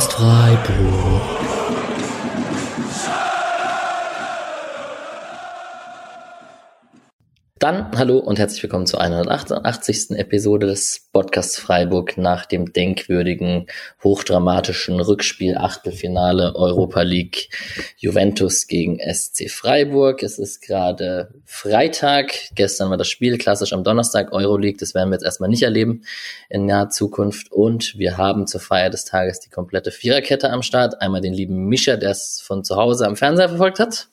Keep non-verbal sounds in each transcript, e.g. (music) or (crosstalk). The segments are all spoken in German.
Podcast Freiburg. Dann hallo und herzlich willkommen zur 188. Episode des Podcasts Freiburg nach dem denkwürdigen, hochdramatischen Rückspiel Achtelfinale Europa League Juventus gegen SC Freiburg. Es ist gerade Freitag. Gestern war das Spiel klassisch am Donnerstag Euroleague. Das werden wir jetzt erstmal nicht erleben in naher Zukunft. Und wir haben zur Feier des Tages die komplette Viererkette am Start. Einmal den lieben Mischa, der es von zu Hause am Fernseher verfolgt hat.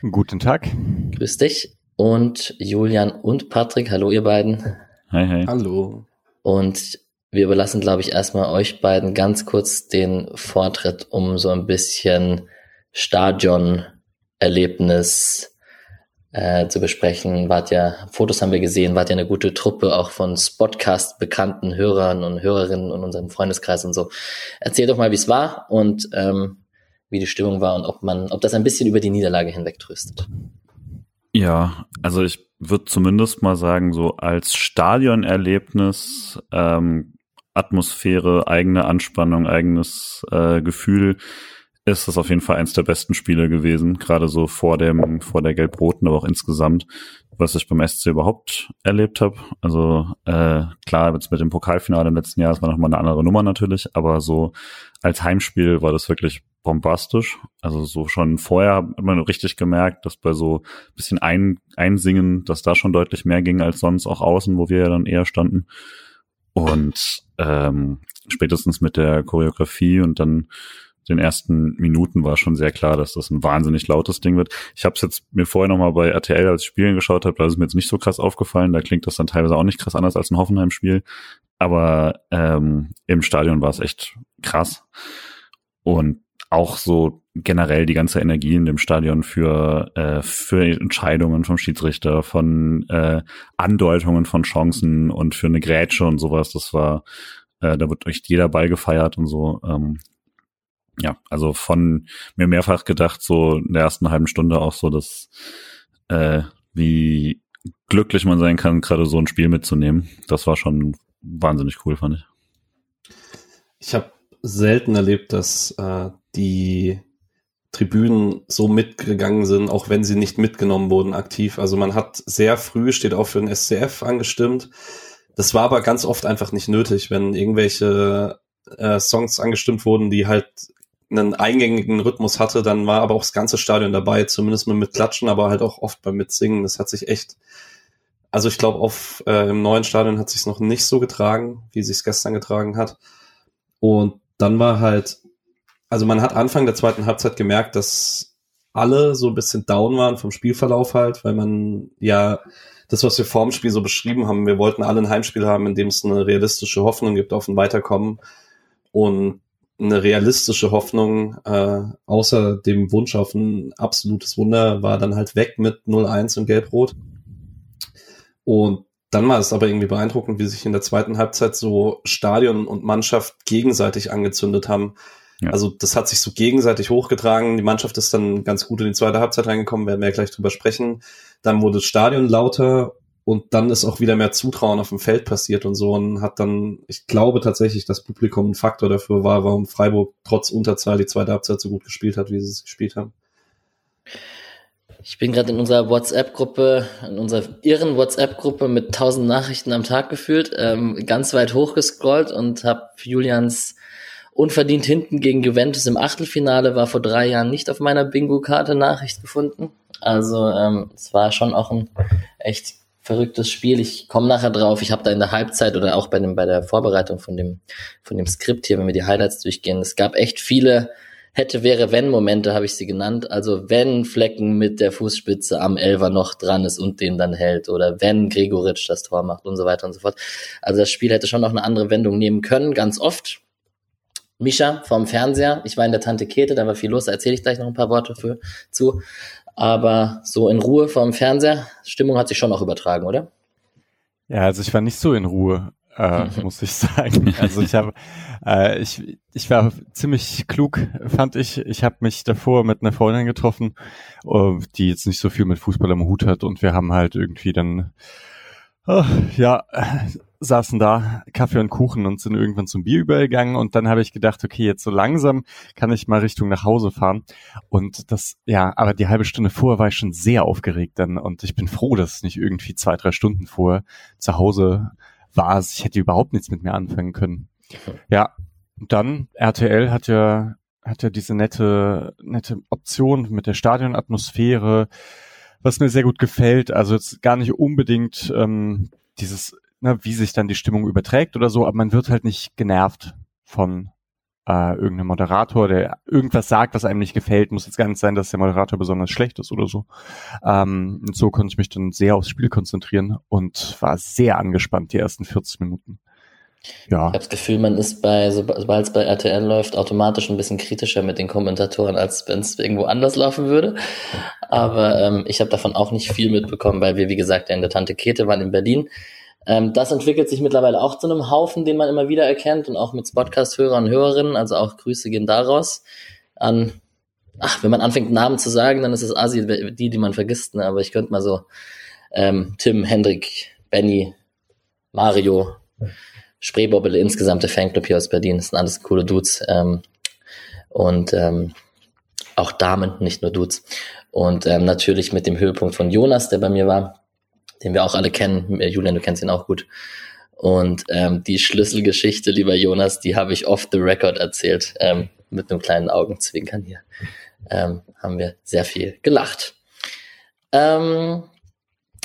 Guten Tag. Grüß dich und Julian und Patrick. Hallo, ihr beiden. Hi, hi. Hallo. Und wir überlassen, glaube ich, erstmal euch beiden ganz kurz den Vortritt, um so ein bisschen Stadion-Erlebnis äh, zu besprechen. Wart ja, Fotos haben wir gesehen, wart ja eine gute Truppe auch von Spotcast bekannten Hörern und Hörerinnen in unserem Freundeskreis und so. Erzählt doch mal, wie es war und ähm, wie die Stimmung war und ob man, ob das ein bisschen über die Niederlage hinweg tröstet. Ja, also ich würde zumindest mal sagen, so als Stadionerlebnis, ähm, Atmosphäre, eigene Anspannung, eigenes äh, Gefühl, ist das auf jeden Fall eins der besten Spiele gewesen, gerade so vor dem, vor der Gelb-Roten, aber auch insgesamt, was ich beim SC überhaupt erlebt habe. Also äh, klar, jetzt mit dem Pokalfinale im letzten Jahr, das war nochmal eine andere Nummer natürlich, aber so als Heimspiel war das wirklich bombastisch. Also so schon vorher hat man richtig gemerkt, dass bei so bisschen ein, Einsingen, dass da schon deutlich mehr ging als sonst auch außen, wo wir ja dann eher standen. Und ähm, spätestens mit der Choreografie und dann den ersten Minuten war schon sehr klar, dass das ein wahnsinnig lautes Ding wird. Ich habe es jetzt mir vorher noch mal bei RTL als Spielen geschaut habe, da ist mir jetzt nicht so krass aufgefallen. Da klingt das dann teilweise auch nicht krass anders als ein Hoffenheim-Spiel. Aber ähm, im Stadion war es echt krass. Und auch so generell die ganze Energie in dem Stadion für, äh, für Entscheidungen vom Schiedsrichter, von äh, Andeutungen von Chancen und für eine Grätsche und sowas, das war, äh, da wird echt jeder Ball gefeiert und so. Ähm, ja, also von mir mehrfach gedacht, so in der ersten halben Stunde auch so, dass äh, wie glücklich man sein kann, gerade so ein Spiel mitzunehmen. Das war schon wahnsinnig cool, fand ich. Ich habe selten erlebt, dass äh, die Tribünen so mitgegangen sind, auch wenn sie nicht mitgenommen wurden aktiv. Also man hat sehr früh, steht auch für den SCF angestimmt. Das war aber ganz oft einfach nicht nötig, wenn irgendwelche äh, Songs angestimmt wurden, die halt einen eingängigen Rhythmus hatte, dann war aber auch das ganze Stadion dabei, zumindest mit Klatschen, aber halt auch oft beim Mitsingen. Das hat sich echt, also ich glaube, auf äh, im neuen Stadion hat sich noch nicht so getragen, wie sich gestern getragen hat. Und dann war halt also man hat Anfang der zweiten Halbzeit gemerkt, dass alle so ein bisschen down waren vom Spielverlauf halt, weil man ja das, was wir vorm Spiel so beschrieben haben, wir wollten alle ein Heimspiel haben, in dem es eine realistische Hoffnung gibt auf ein Weiterkommen und eine realistische Hoffnung, äh, außer dem Wunsch auf ein absolutes Wunder, war dann halt weg mit 0-1 und Gelb-Rot. Und dann war es aber irgendwie beeindruckend, wie sich in der zweiten Halbzeit so Stadion und Mannschaft gegenseitig angezündet haben. Ja. Also das hat sich so gegenseitig hochgetragen. Die Mannschaft ist dann ganz gut in die zweite Halbzeit reingekommen, werden wir ja gleich drüber sprechen. Dann wurde das Stadion lauter und dann ist auch wieder mehr Zutrauen auf dem Feld passiert und so und hat dann, ich glaube tatsächlich, dass Publikum ein Faktor dafür war, warum Freiburg trotz Unterzahl die zweite Halbzeit so gut gespielt hat, wie sie es gespielt haben. Ich bin gerade in unserer WhatsApp-Gruppe, in unserer irren WhatsApp-Gruppe mit tausend Nachrichten am Tag gefühlt, ähm, ganz weit hochgescrollt und habe Julians unverdient hinten gegen Juventus im Achtelfinale war vor drei Jahren nicht auf meiner Bingo-Karte Nachricht gefunden. Also ähm, es war schon auch ein echt verrücktes Spiel. Ich komme nachher drauf. Ich habe da in der Halbzeit oder auch bei dem bei der Vorbereitung von dem von dem Skript hier, wenn wir die Highlights durchgehen, es gab echt viele hätte wäre wenn Momente, habe ich sie genannt. Also wenn Flecken mit der Fußspitze am Elver noch dran ist und den dann hält oder wenn Gregoritsch das Tor macht und so weiter und so fort. Also das Spiel hätte schon noch eine andere Wendung nehmen können, ganz oft. Mischa vom Fernseher. Ich war in der Tante Käthe, da war viel los, da erzähle ich gleich noch ein paar Worte für, zu. Aber so in Ruhe vom Fernseher, Stimmung hat sich schon auch übertragen, oder? Ja, also ich war nicht so in Ruhe, äh, (laughs) muss ich sagen. Also ich habe, äh, ich, ich war ziemlich klug, fand ich. Ich habe mich davor mit einer Freundin getroffen, uh, die jetzt nicht so viel mit Fußball am Hut hat und wir haben halt irgendwie dann, uh, ja, saßen da, Kaffee und Kuchen und sind irgendwann zum Bier übergegangen und dann habe ich gedacht, okay, jetzt so langsam kann ich mal Richtung nach Hause fahren und das, ja, aber die halbe Stunde vorher war ich schon sehr aufgeregt dann und ich bin froh, dass es nicht irgendwie zwei, drei Stunden vorher zu Hause war. Ich hätte überhaupt nichts mit mir anfangen können. Ja, dann RTL hat ja hat ja diese nette nette Option mit der Stadionatmosphäre, was mir sehr gut gefällt. Also jetzt gar nicht unbedingt ähm, dieses ne, wie sich dann die Stimmung überträgt oder so, aber man wird halt nicht genervt von äh, irgendeinem Moderator, der irgendwas sagt, was einem nicht gefällt. Muss jetzt gar nicht sein, dass der Moderator besonders schlecht ist oder so. Ähm, und so konnte ich mich dann sehr aufs Spiel konzentrieren und war sehr angespannt die ersten 40 Minuten. Ja. Ich habe das Gefühl, man ist bei, sobald es bei RTL läuft, automatisch ein bisschen kritischer mit den Kommentatoren, als wenn es irgendwo anders laufen würde. Aber ähm, ich habe davon auch nicht viel mitbekommen, weil wir, wie gesagt, in der Tante Kete waren in Berlin. Ähm, das entwickelt sich mittlerweile auch zu einem Haufen, den man immer wieder erkennt und auch mit Podcast-Hörern und Hörerinnen. Also auch Grüße gehen daraus an, ach, wenn man anfängt Namen zu sagen, dann ist es Asi die, die man vergisst. Ne? Aber ich könnte mal so ähm, Tim, Hendrik, Benny, Mario, Spreebobbele, insgesamt der Fanclub hier aus Berlin. Das sind alles coole Dudes. Ähm, und ähm, auch Damen, nicht nur Dudes. Und ähm, natürlich mit dem Höhepunkt von Jonas, der bei mir war den wir auch alle kennen. Äh, Julian, du kennst ihn auch gut. Und ähm, die Schlüsselgeschichte, lieber Jonas, die habe ich off the record erzählt, ähm, mit einem kleinen Augenzwinkern hier. Ähm, haben wir sehr viel gelacht. Ähm,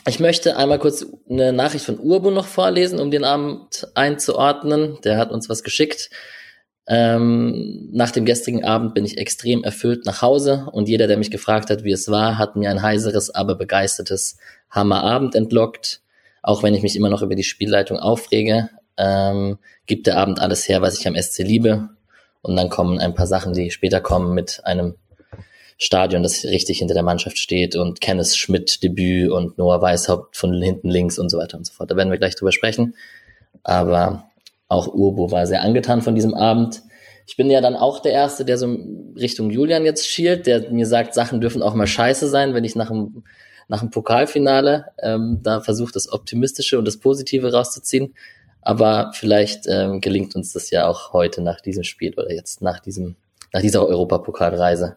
ich möchte einmal kurz eine Nachricht von Urbu noch vorlesen, um den Abend einzuordnen. Der hat uns was geschickt. Ähm, nach dem gestrigen Abend bin ich extrem erfüllt nach Hause und jeder, der mich gefragt hat, wie es war, hat mir ein heiseres, aber begeistertes Hammerabend entlockt. Auch wenn ich mich immer noch über die Spielleitung aufrege, ähm, gibt der Abend alles her, was ich am SC liebe. Und dann kommen ein paar Sachen, die später kommen mit einem Stadion, das richtig hinter der Mannschaft steht und Kenneth Schmidt Debüt und Noah Weishaupt von hinten links und so weiter und so fort. Da werden wir gleich drüber sprechen. Aber auch Urbo war sehr angetan von diesem Abend. Ich bin ja dann auch der Erste, der so Richtung Julian jetzt schielt, der mir sagt, Sachen dürfen auch mal scheiße sein, wenn ich nach dem, nach dem Pokalfinale ähm, da versuche, das Optimistische und das Positive rauszuziehen. Aber vielleicht ähm, gelingt uns das ja auch heute nach diesem Spiel oder jetzt nach diesem, nach dieser Europapokalreise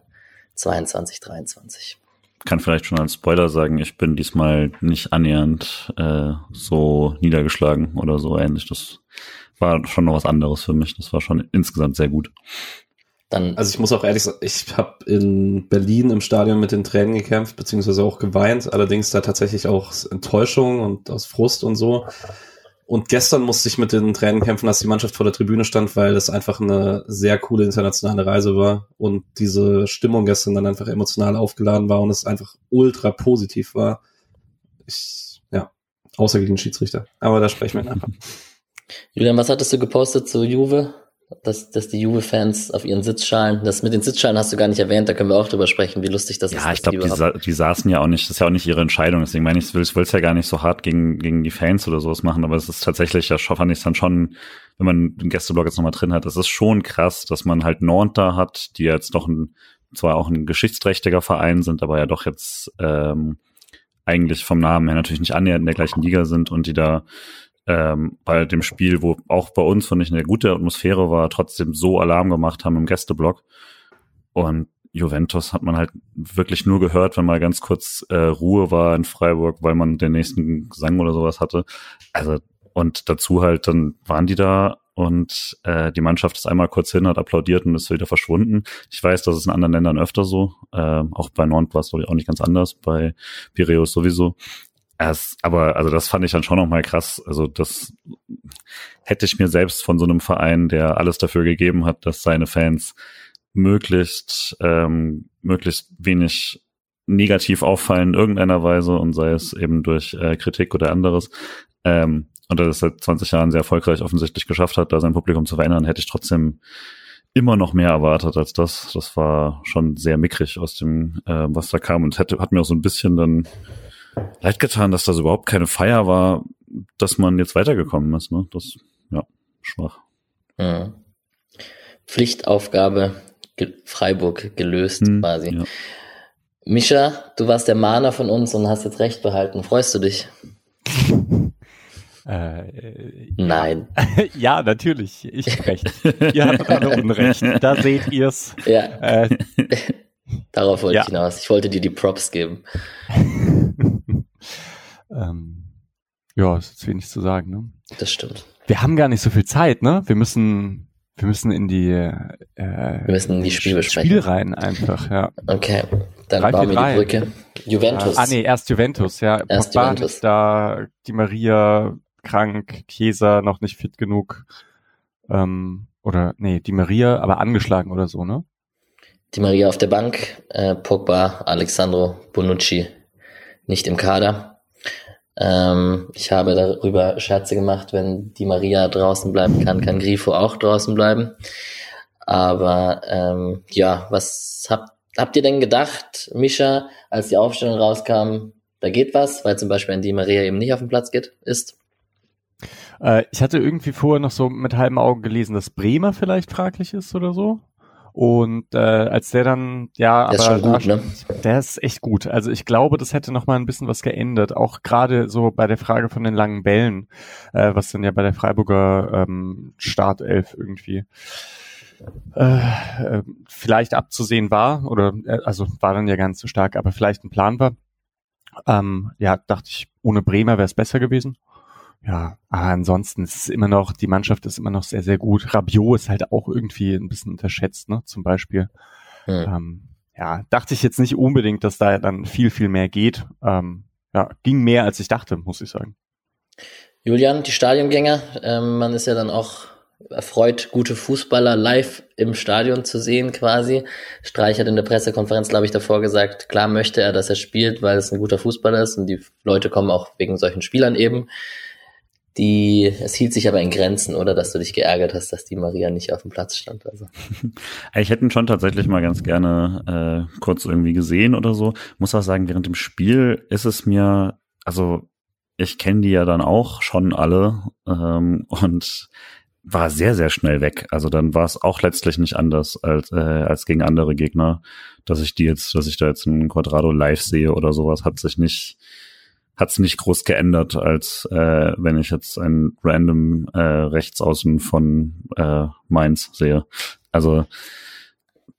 22, 23 kann vielleicht schon als Spoiler sagen, ich bin diesmal nicht annähernd äh, so niedergeschlagen oder so ähnlich. Das war schon noch was anderes für mich. Das war schon insgesamt sehr gut. Dann also ich muss auch ehrlich sagen, ich habe in Berlin im Stadion mit den Tränen gekämpft, beziehungsweise auch geweint, allerdings da tatsächlich auch Enttäuschung und aus Frust und so. Und gestern musste ich mit den Tränen kämpfen, als die Mannschaft vor der Tribüne stand, weil es einfach eine sehr coole internationale Reise war und diese Stimmung gestern dann einfach emotional aufgeladen war und es einfach ultra positiv war. Ich, ja, außer gegen den Schiedsrichter. Aber da sprechen wir nachher. (laughs) Julian, was hattest du gepostet zu Juve? Dass, dass die Juve-Fans auf ihren Sitzschalen, das mit den Sitzschalen hast du gar nicht erwähnt, da können wir auch drüber sprechen, wie lustig das ja, ist. Ja, ich glaube, die, sa die saßen ja auch nicht, das ist ja auch nicht ihre Entscheidung, deswegen meine ich, ich will es ja gar nicht so hart gegen, gegen die Fans oder sowas machen, aber es ist tatsächlich, ja, fand ich dann schon, wenn man den Gästeblock jetzt nochmal drin hat, es ist schon krass, dass man halt Nantes da hat, die jetzt doch ein, zwar auch ein geschichtsträchtiger Verein sind, aber ja doch jetzt ähm, eigentlich vom Namen her natürlich nicht annähernd in der gleichen Liga sind und die da ähm, bei dem Spiel, wo auch bei uns, finde ich, eine gute Atmosphäre war, trotzdem so Alarm gemacht haben im Gästeblock. Und Juventus hat man halt wirklich nur gehört, wenn mal ganz kurz äh, Ruhe war in Freiburg, weil man den nächsten Gesang oder sowas hatte. Also und dazu halt, dann waren die da und äh, die Mannschaft ist einmal kurz hin, hat applaudiert und ist wieder verschwunden. Ich weiß, das ist in anderen Ländern öfter so. Äh, auch bei Nantes war es, auch nicht ganz anders, bei Piraeus sowieso. Es, aber also das fand ich dann schon noch mal krass. Also das hätte ich mir selbst von so einem Verein, der alles dafür gegeben hat, dass seine Fans möglichst ähm, möglichst wenig negativ auffallen in irgendeiner Weise und sei es eben durch äh, Kritik oder anderes. Ähm, und das seit 20 Jahren sehr erfolgreich offensichtlich geschafft hat, da sein Publikum zu verändern, hätte ich trotzdem immer noch mehr erwartet als das. Das war schon sehr mickrig aus dem, äh, was da kam und hätte, hat mir auch so ein bisschen dann leid getan, dass das überhaupt keine Feier war, dass man jetzt weitergekommen ist. Ne? Das, ja, schwach. Mhm. Pflichtaufgabe ge Freiburg gelöst hm, quasi. Ja. Mischa, du warst der Mahner von uns und hast jetzt recht behalten. Freust du dich? Äh, Nein. (laughs) ja, natürlich. Ich hab recht. ihr habt alle Unrecht. Da seht ihr's. Ja, Äh, (laughs) darauf wollte Ja. ich hinaus. Ich wollte dir die Props geben. (laughs) ähm, ja, ist jetzt wenig zu sagen. Ne? Das stimmt. Wir haben gar nicht so viel Zeit, ne? Wir müssen, wir müssen in die, äh, Wir müssen die Spiele besprechen. Spiel rein einfach, ja. Okay, dann Drei, bauen wir die Brücke. Juventus. Ah, nee, erst Juventus, ja. Erst Pogba Juventus. da, die Maria krank, Chiesa noch nicht fit genug. Ähm, oder, nee, die Maria, aber angeschlagen oder so, ne? Die Maria auf der Bank, äh, Pogba, Alexandro Bonucci nicht im Kader. Ähm, ich habe darüber Scherze gemacht, wenn die Maria draußen bleiben kann, kann Grifo auch draußen bleiben. Aber ähm, ja, was habt, habt ihr denn gedacht, Mischa, als die Aufstellung rauskam, da geht was, weil zum Beispiel ein Di Maria eben nicht auf dem Platz geht, ist? Äh, ich hatte irgendwie vorher noch so mit halben Augen gelesen, dass Bremer vielleicht fraglich ist oder so. Und äh, als der dann, ja, Der ist aber schon gut, ne? Der ist echt gut. Also ich glaube, das hätte noch mal ein bisschen was geändert. Auch gerade so bei der Frage von den langen Bällen, äh, was dann ja bei der Freiburger ähm, Startelf irgendwie äh, äh, vielleicht abzusehen war oder äh, also war dann ja ganz so stark, aber vielleicht ein Plan war. Ähm, ja, dachte ich, ohne Bremer wäre es besser gewesen. Ja, aber ansonsten ist es immer noch, die Mannschaft ist immer noch sehr, sehr gut. Rabiot ist halt auch irgendwie ein bisschen unterschätzt, ne, zum Beispiel. Hm. Ähm, ja, dachte ich jetzt nicht unbedingt, dass da dann viel, viel mehr geht. Ähm, ja, ging mehr als ich dachte, muss ich sagen. Julian, die Stadiongänger, ähm, man ist ja dann auch erfreut, gute Fußballer live im Stadion zu sehen quasi. Streich hat in der Pressekonferenz, glaube ich, davor gesagt, klar möchte er, dass er spielt, weil es ein guter Fußballer ist und die Leute kommen auch wegen solchen Spielern eben. Die, es hielt sich aber in Grenzen, oder, dass du dich geärgert hast, dass die Maria nicht auf dem Platz stand. Also. (laughs) Ich hätte ihn schon tatsächlich mal ganz gerne äh, kurz irgendwie gesehen oder so. Muss auch sagen, während dem Spiel ist es mir, also ich kenne die ja dann auch schon alle ähm, und war sehr, sehr schnell weg. Also dann war es auch letztlich nicht anders als, äh, als gegen andere Gegner, dass ich die jetzt, dass ich da jetzt einen Quadrado live sehe oder sowas, hat sich nicht, hat's nicht groß geändert, als äh, wenn ich jetzt einen random äh, Rechtsaußen von äh, Mainz sehe. Also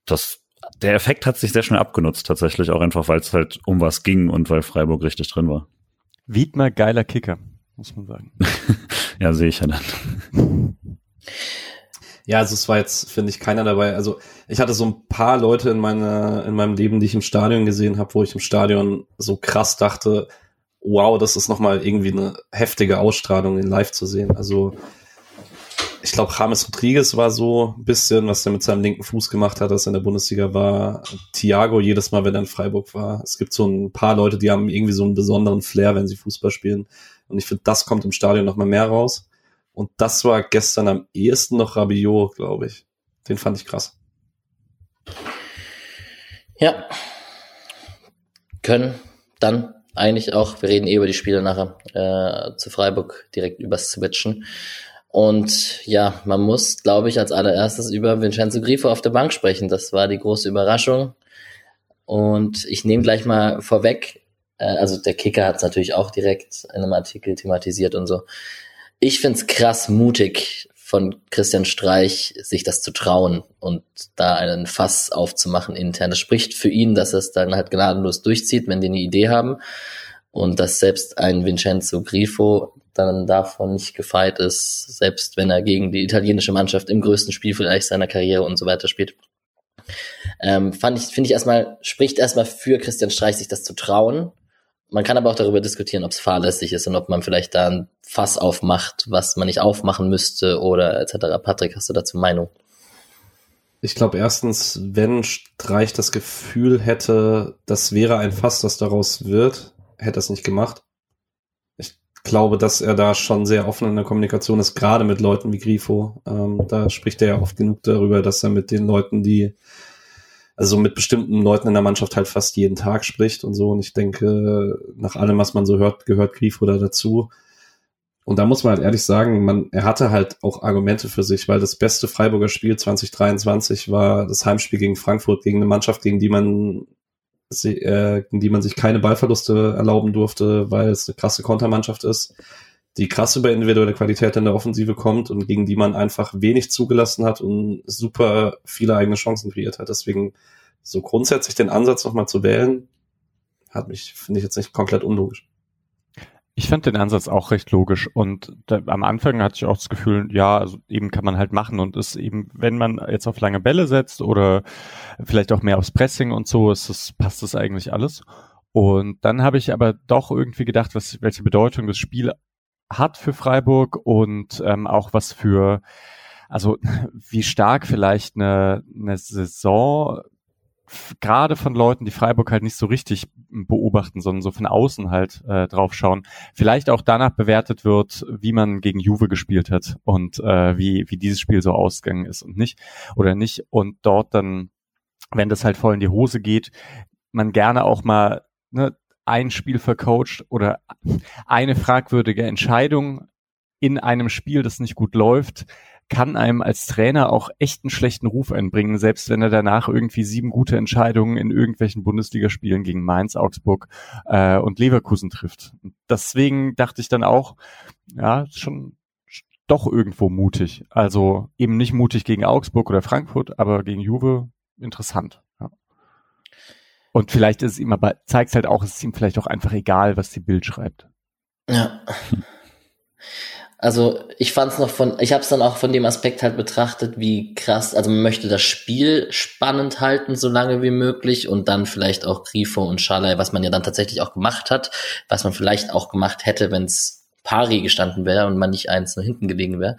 das, der Effekt hat sich sehr schnell abgenutzt, tatsächlich auch einfach, weil es halt um was ging und weil Freiburg richtig drin war. Wiedmer, geiler Kicker, muss man sagen. (laughs) Ja, sehe ich ja dann. Ja, also es war jetzt, finde ich, keiner dabei. Also ich hatte so ein paar Leute in meiner, in meinem Leben, die ich im Stadion gesehen habe, wo ich im Stadion so krass dachte, wow, das ist nochmal irgendwie eine heftige Ausstrahlung in live zu sehen. Also ich glaube, James Rodriguez war so ein bisschen, was er mit seinem linken Fuß gemacht hat, als er in der Bundesliga war. Thiago jedes Mal, wenn er in Freiburg war. Es gibt so ein paar Leute, die haben irgendwie so einen besonderen Flair, wenn sie Fußball spielen. Und ich finde, das kommt im Stadion nochmal mehr raus. Und das war gestern am ehesten noch Rabiot, glaube ich. Den fand ich krass. Ja. Können dann eigentlich auch, wir reden eh über die Spiele nachher, äh, zu Freiburg direkt übers Switchen. Und ja, man muss, glaube ich, als allererstes über Vincenzo Grifo auf der Bank sprechen. Das war die große Überraschung. Und ich nehme gleich mal vorweg, äh, also der Kicker hat es natürlich auch direkt in einem Artikel thematisiert und so. Ich find's krass mutig von Christian Streich, sich das zu trauen und da einen Fass aufzumachen intern. Das spricht für ihn, dass er es dann halt gnadenlos durchzieht, wenn die eine Idee haben. Und dass selbst ein Vincenzo Grifo dann davon nicht gefeit ist, selbst wenn er gegen die italienische Mannschaft im größten Spiel vielleicht seiner Karriere und so weiter spielt. Ähm, fand ich, finde ich erstmal, spricht erstmal für Christian Streich, sich das zu trauen. Man kann aber auch darüber diskutieren, ob es fahrlässig ist und ob man vielleicht da ein Fass aufmacht, was man nicht aufmachen müsste oder etc. Patrick, hast du dazu Meinung? Ich glaube erstens, wenn Streich das Gefühl hätte, das wäre ein Fass, das daraus wird, hätte er es nicht gemacht. Ich glaube, dass er da schon sehr offen in der Kommunikation ist, gerade mit Leuten wie Grifo. Ähm, da spricht er ja oft genug darüber, dass er mit den Leuten, die, also mit bestimmten Leuten in der Mannschaft halt fast jeden Tag spricht und so. Und ich denke, nach allem, was man so hört, gehört Grifo da dazu. Und da muss man halt ehrlich sagen, man, er hatte halt auch Argumente für sich, weil das beste Freiburger Spiel 2023 war das Heimspiel gegen Frankfurt, gegen eine Mannschaft, gegen die man, äh, gegen die man sich keine Ballverluste erlauben durfte, weil es eine krasse Kontermannschaft ist. Die krass über individuelle Qualität in der Offensive kommt und gegen die man einfach wenig zugelassen hat und super viele eigene Chancen kreiert hat. Deswegen so grundsätzlich den Ansatz nochmal zu wählen, hat mich, finde ich jetzt nicht komplett unlogisch. Ich fand den Ansatz auch recht logisch und da, am Anfang hatte ich auch das Gefühl, ja, also eben kann man halt machen und ist eben, wenn man jetzt auf lange Bälle setzt oder vielleicht auch mehr aufs Pressing und so, ist das, passt das eigentlich alles. Und dann habe ich aber doch irgendwie gedacht, was, welche Bedeutung das Spiel hat für Freiburg und ähm, auch was für, also (laughs) wie stark vielleicht eine, eine Saison gerade von Leuten, die Freiburg halt nicht so richtig beobachten, sondern so von außen halt äh, draufschauen, vielleicht auch danach bewertet wird, wie man gegen Juve gespielt hat und äh, wie, wie dieses Spiel so ausgegangen ist und nicht oder nicht. Und dort dann, wenn das halt voll in die Hose geht, man gerne auch mal ne, ein Spiel vercoacht oder eine fragwürdige Entscheidung in einem Spiel, das nicht gut läuft, kann einem als Trainer auch echt einen schlechten Ruf einbringen, selbst wenn er danach irgendwie sieben gute Entscheidungen in irgendwelchen Bundesligaspielen gegen Mainz, Augsburg äh, und Leverkusen trifft. Deswegen dachte ich dann auch, ja, schon doch irgendwo mutig. Also eben nicht mutig gegen Augsburg oder Frankfurt, aber gegen Juve interessant. Und vielleicht ist es ihm aber, zeigt halt auch, es ist ihm vielleicht auch einfach egal, was die Bild schreibt. Ja. Also ich fand es noch von, ich habe es dann auch von dem Aspekt halt betrachtet, wie krass, also man möchte das Spiel spannend halten, so lange wie möglich und dann vielleicht auch Grifo und Schalay, was man ja dann tatsächlich auch gemacht hat, was man vielleicht auch gemacht hätte, wenn es pari gestanden wäre und man nicht eins nur hinten gelegen wäre.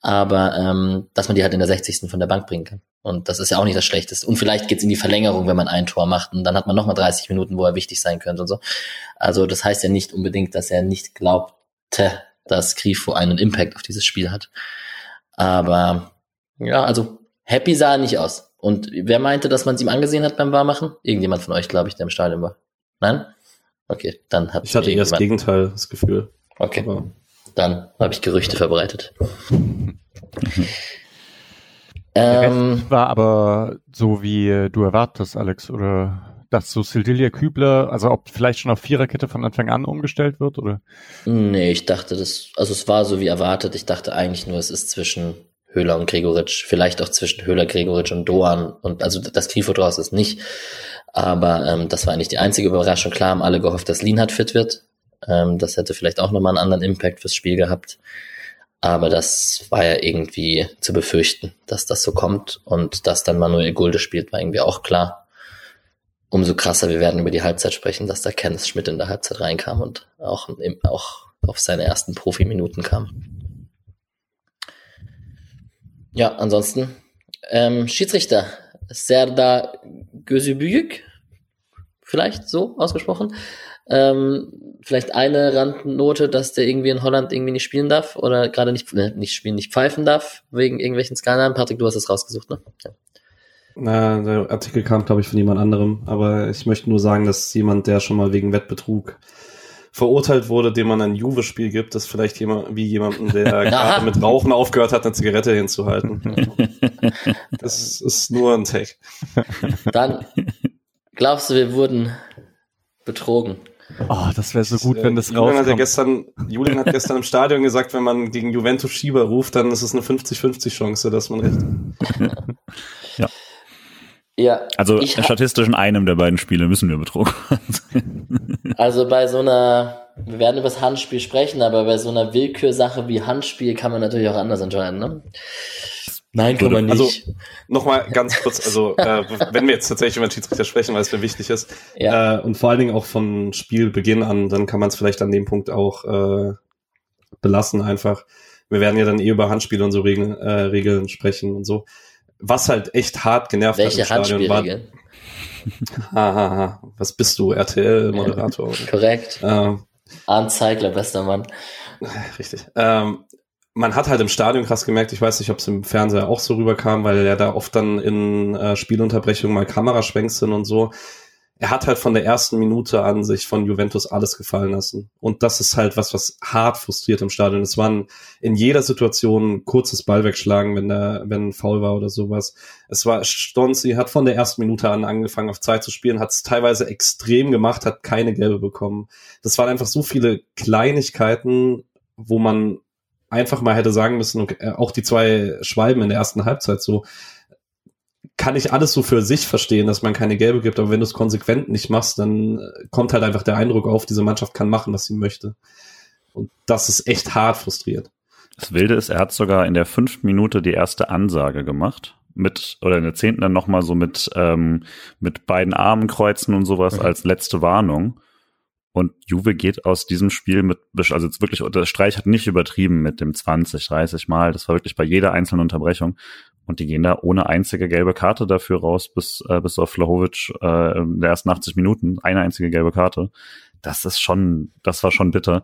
Aber ähm, dass man die halt in der 60. von der Bank bringen kann. Und das ist ja auch nicht das Schlechteste. Und vielleicht geht's in die Verlängerung, wenn man ein Tor macht. Und dann hat man nochmal 30 Minuten, wo er wichtig sein könnte und so. Also das heißt ja nicht unbedingt, dass er nicht glaubte, dass Grifo einen Impact auf dieses Spiel hat. Aber ja, also happy sah er nicht aus. Und wer meinte, dass man es ihm angesehen hat beim Warmachen? Irgendjemand von euch, glaube ich, der im Stadion war. Nein? Okay, dann hat Ich hatte eher das Gegenteil, das Gefühl. Okay. Aber dann habe ich Gerüchte verbreitet. (laughs) ähm, war aber so, wie du erwartest, Alex, oder dass so Sildilia Kübler, also ob vielleicht schon auf Viererkette von Anfang an umgestellt wird, oder? Nee, ich dachte, das, also es war so wie erwartet. Ich dachte eigentlich nur, es ist zwischen Höhler und Gregoritsch, vielleicht auch zwischen Höhler, Gregoritsch und Doan. Und also das Grifo draus ist nicht. Aber ähm, das war eigentlich die einzige Überraschung. Klar haben alle gehofft, dass Lienhardt fit wird. Ähm, das hätte vielleicht auch nochmal einen anderen Impact fürs Spiel gehabt. Aber das war ja irgendwie zu befürchten, dass das so kommt. Und dass dann Manuel Gulde spielt, war irgendwie auch klar umso krasser, wir werden über die Halbzeit sprechen, dass da Kenneth Schmidt in der Halbzeit reinkam und auch, auch auf seine ersten Profiminuten kam. Ja, ansonsten, ähm, Schiedsrichter, Serda Gözübüyük, vielleicht so ausgesprochen. Ähm, vielleicht eine Randnote, dass der irgendwie in Holland irgendwie nicht spielen darf oder gerade nicht, ne, nicht spielen, nicht pfeifen darf, wegen irgendwelchen Skandalen. Patrick, du hast es rausgesucht, ne? Ja. Na, der Artikel kam, glaube ich, von jemand anderem. Aber ich möchte nur sagen, dass jemand, der schon mal wegen Wettbetrug verurteilt wurde, dem man ein Juve-Spiel gibt, das vielleicht jemand, wie jemanden, der (laughs) gerade mit Rauchen aufgehört hat, eine Zigarette hinzuhalten. (laughs) das ist nur ein Take. Dann glaubst du, wir wurden betrogen? Oh, das wäre so gut, wenn das Julian rauskommt. Hat ja gestern, Julian hat gestern im Stadion gesagt, wenn man gegen Juventus Schieber ruft, dann ist es eine 50-50 Chance, dass man recht. (laughs) ja. Ja. Also statistisch in einem der beiden Spiele müssen wir betrogen (laughs) Also bei so einer, wir werden über das Handspiel sprechen, aber bei so einer Willkürsache wie Handspiel kann man natürlich auch anders entscheiden, ne? Nein, kann man nicht. Also nochmal ganz kurz, also (laughs) äh, wenn wir jetzt tatsächlich über den Schiedsrichter sprechen, weil es mir wichtig ist, ja. äh, und vor allen Dingen auch von Spielbeginn an, dann kann man es vielleicht an dem Punkt auch äh, belassen einfach. Wir werden ja dann eh über Handspiele und so Regeln, äh, Regeln sprechen und so was halt echt hart genervt Welche hat im Stadion war. Hahaha, (laughs) was bist du, RTL-Moderator? (laughs) Korrekt. Ähm, Arndt Zeigler, bester Mann. Richtig. Ähm, man hat halt im Stadion krass gemerkt, ich weiß nicht, ob es im Fernseher auch so rüberkam, weil er da oft dann in äh, Spielunterbrechungen mal Kameraschwenks sind und so er hat halt von der ersten Minute an sich von Juventus alles gefallen lassen. Und das ist halt was, was hart frustriert im Stadion. Es waren in jeder Situation ein kurzes Ball wegschlagen, wenn der, wenn ein Foul war oder sowas. Es war, Stonzi hat von der ersten Minute an angefangen auf Zeit zu spielen, hat es teilweise extrem gemacht, hat keine gelbe bekommen. Das waren einfach so viele Kleinigkeiten, wo man einfach mal hätte sagen müssen, okay, äh, auch die zwei Schwalben in der ersten Halbzeit so, kann ich alles so für sich verstehen, dass man keine gelbe gibt, aber wenn du es konsequent nicht machst, dann äh, kommt halt einfach der Eindruck auf, diese Mannschaft kann machen, was sie möchte. Und das ist echt hart frustriert. Das Wilde ist, er hat sogar in der fünften Minute die erste Ansage gemacht. Mit, oder in der zehnten dann nochmal so mit, ähm, mit beiden Armen kreuzen und sowas okay. als letzte Warnung. Und Juve geht aus diesem Spiel mit, also wirklich, der Streich hat nicht übertrieben mit dem 20, 30 Mal. Das war wirklich bei jeder einzelnen Unterbrechung. Und die gehen da ohne einzige gelbe Karte dafür raus, bis, äh, bis auf Flahovic äh, in der ersten 80 Minuten. Eine einzige gelbe Karte. Das ist schon, das war schon bitter.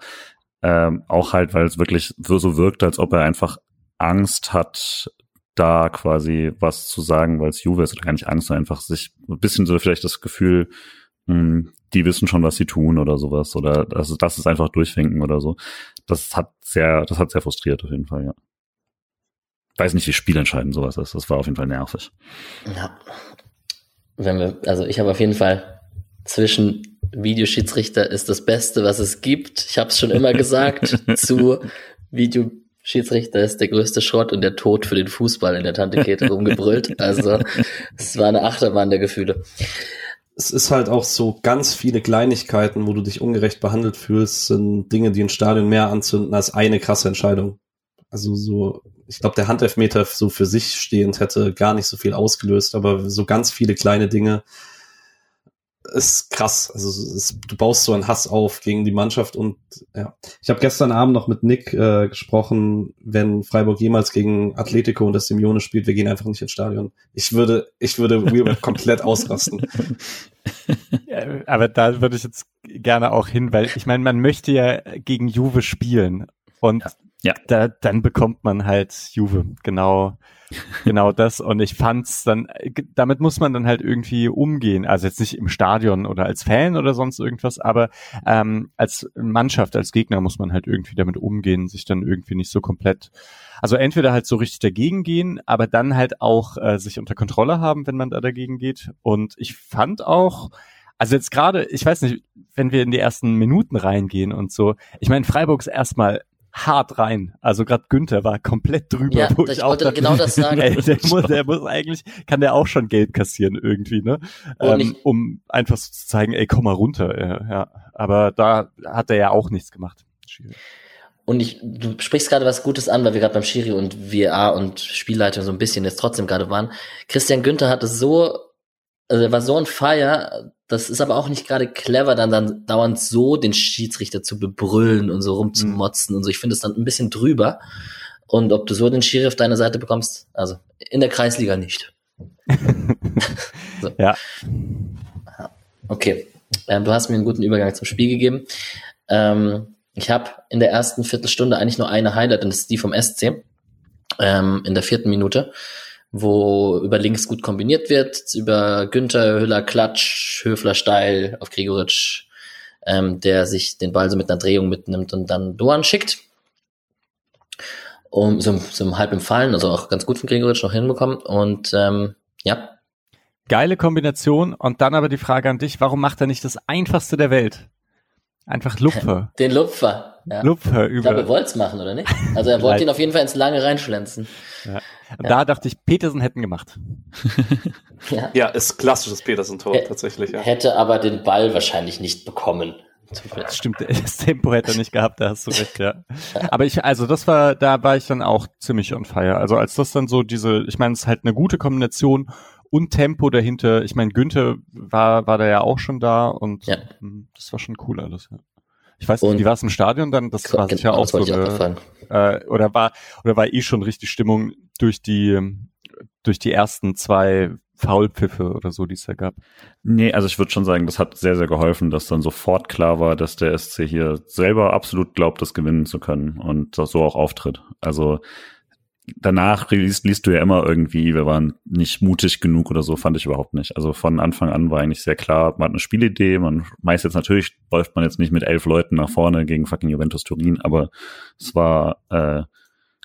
Ähm, auch halt, weil es wirklich so wirkt, als ob er einfach Angst hat, da quasi was zu sagen, weil es Juve ist oder gar nicht Angst, einfach sich ein bisschen so vielleicht das Gefühl, mh, hm, die wissen schon, was sie tun oder sowas oder das, das ist einfach durchwinken oder so. Das hat sehr, das hat sehr frustriert auf jeden Fall, ja. Weiß nicht, wie spielentscheidend sowas ist. Das war auf jeden Fall nervig. Ja. Wenn wir, also ich habe auf jeden Fall zwischen Videoschiedsrichter ist das Beste, was es gibt. Ich habe es schon immer gesagt (laughs) zu Videoschiedsrichter ist der größte Schrott und der Tod für den Fußball in der Tante Kete rumgebrüllt. Also es war eine Achterbahn der Gefühle. Es ist halt auch so ganz viele Kleinigkeiten, wo du dich ungerecht behandelt fühlst, sind Dinge, die ein Stadion mehr anzünden als eine krasse Entscheidung. Also so, ich glaube, der Handelfmeter so für sich stehend hätte gar nicht so viel ausgelöst, aber so ganz viele kleine Dinge, ist krass. Also ist, du baust so einen Hass auf gegen die Mannschaft und ja. Ich habe gestern Abend noch mit Nick äh, gesprochen, wenn Freiburg jemals gegen Atletico und das Simeone spielt, wir gehen einfach nicht ins Stadion. Ich würde, ich würde (laughs) komplett ausrasten. Ja, aber da würde ich jetzt gerne auch hin, weil ich meine, man möchte ja gegen Juve spielen und ja. Ja. Da, dann bekommt man halt Juve, genau, genau das. Und ich fand's dann, damit muss man dann halt irgendwie umgehen. Also jetzt nicht im Stadion oder als Fan oder sonst irgendwas, aber ähm, als Mannschaft, als Gegner muss man halt irgendwie damit umgehen, sich dann irgendwie nicht so komplett, also entweder halt so richtig dagegen gehen, aber dann halt auch äh, sich unter Kontrolle haben, wenn man da dagegen geht. Und ich fand auch, also jetzt gerade, ich weiß nicht, wenn wir in die ersten Minuten reingehen und so, ich meine, Freiburg ist erstmal hart rein. Also gerade Günther war komplett drüber. Ja, wo ich, ich wollte dachte, genau das sagen. (laughs) Ey, der, muss, der muss eigentlich, kann der auch schon Geld kassieren irgendwie, ne? Ähm, um einfach so zu zeigen, ey, komm mal runter. Ja, ja. Aber da hat er ja auch nichts gemacht. Schwierig. Und ich, du sprichst gerade was Gutes an, weil wir gerade beim Schiri und VAR und Spielleitung so ein bisschen jetzt trotzdem gerade waren. Christian Günther hat es so also er war so ein Feier, das ist aber auch nicht gerade clever, dann, dann dauernd so den Schiedsrichter zu bebrüllen und so rumzumotzen mhm. und so. Ich finde es dann ein bisschen drüber. Und ob du so den Schiri auf deine Seite bekommst, also in der Kreisliga nicht. (laughs) so. Ja. Okay. Ähm, du hast mir einen guten Übergang zum Spiel gegeben. Ähm, ich habe in der ersten Viertelstunde eigentlich nur eine Highlight und das ist die vom SC. Ähm, in der vierten Minute wo über links gut kombiniert wird, über Günther, Hüller, Klatsch, Höfler steil auf Gregoritsch, ähm, der sich den Ball so mit einer Drehung mitnimmt und dann Doan schickt. Um, so, so halb im Fallen, also auch ganz gut von Gregoritsch noch hinbekommen. Und ähm, ja. Geile Kombination. Und dann aber die Frage an dich, warum macht er nicht das einfachste der Welt? Einfach Lupfer. (laughs) Den Lupfer. Ja. Lupfer über. Ich glaube, er wollte es machen, oder nicht? Also er wollte (laughs) ihn auf jeden Fall ins Lange reinschlänzen. Ja. Ja. Da dachte ich, Petersen hätten gemacht. ja. (laughs) ja, ist klassisches Petersen-Tor tatsächlich. Ja. Hätte aber den Ball wahrscheinlich nicht bekommen. Das stimmt, (laughs) das Tempo hätte er nicht gehabt, da hast du recht, ja. Aber ich, also das war, da war ich dann auch ziemlich on fire. Also als das dann so diese, ich meine, es ist halt eine gute Kombination und Tempo dahinter. Ich meine, Günther war, war da ja auch schon da und ja. Das war schon cool alles, ja. Ich weiß nicht, wie war es im Stadion dann? Das war sicher auch so eine, äh, oder war oder war eh schon richtig Stimmung durch die durch die ersten zwei Foulpfiffe oder so, die es da gab. Nee, also ich würde schon sagen, das hat sehr, sehr geholfen, dass dann sofort klar war, dass der SC hier selber absolut glaubt, das gewinnen zu können und so auch auftritt. Also danach liest, liest du ja immer irgendwie, wir waren nicht mutig genug oder so, fand ich überhaupt nicht. Also von Anfang an war eigentlich sehr klar, man hat eine Spielidee, man meist jetzt natürlich läuft man jetzt nicht mit elf Leuten nach vorne gegen fucking Juventus Turin, aber es war äh,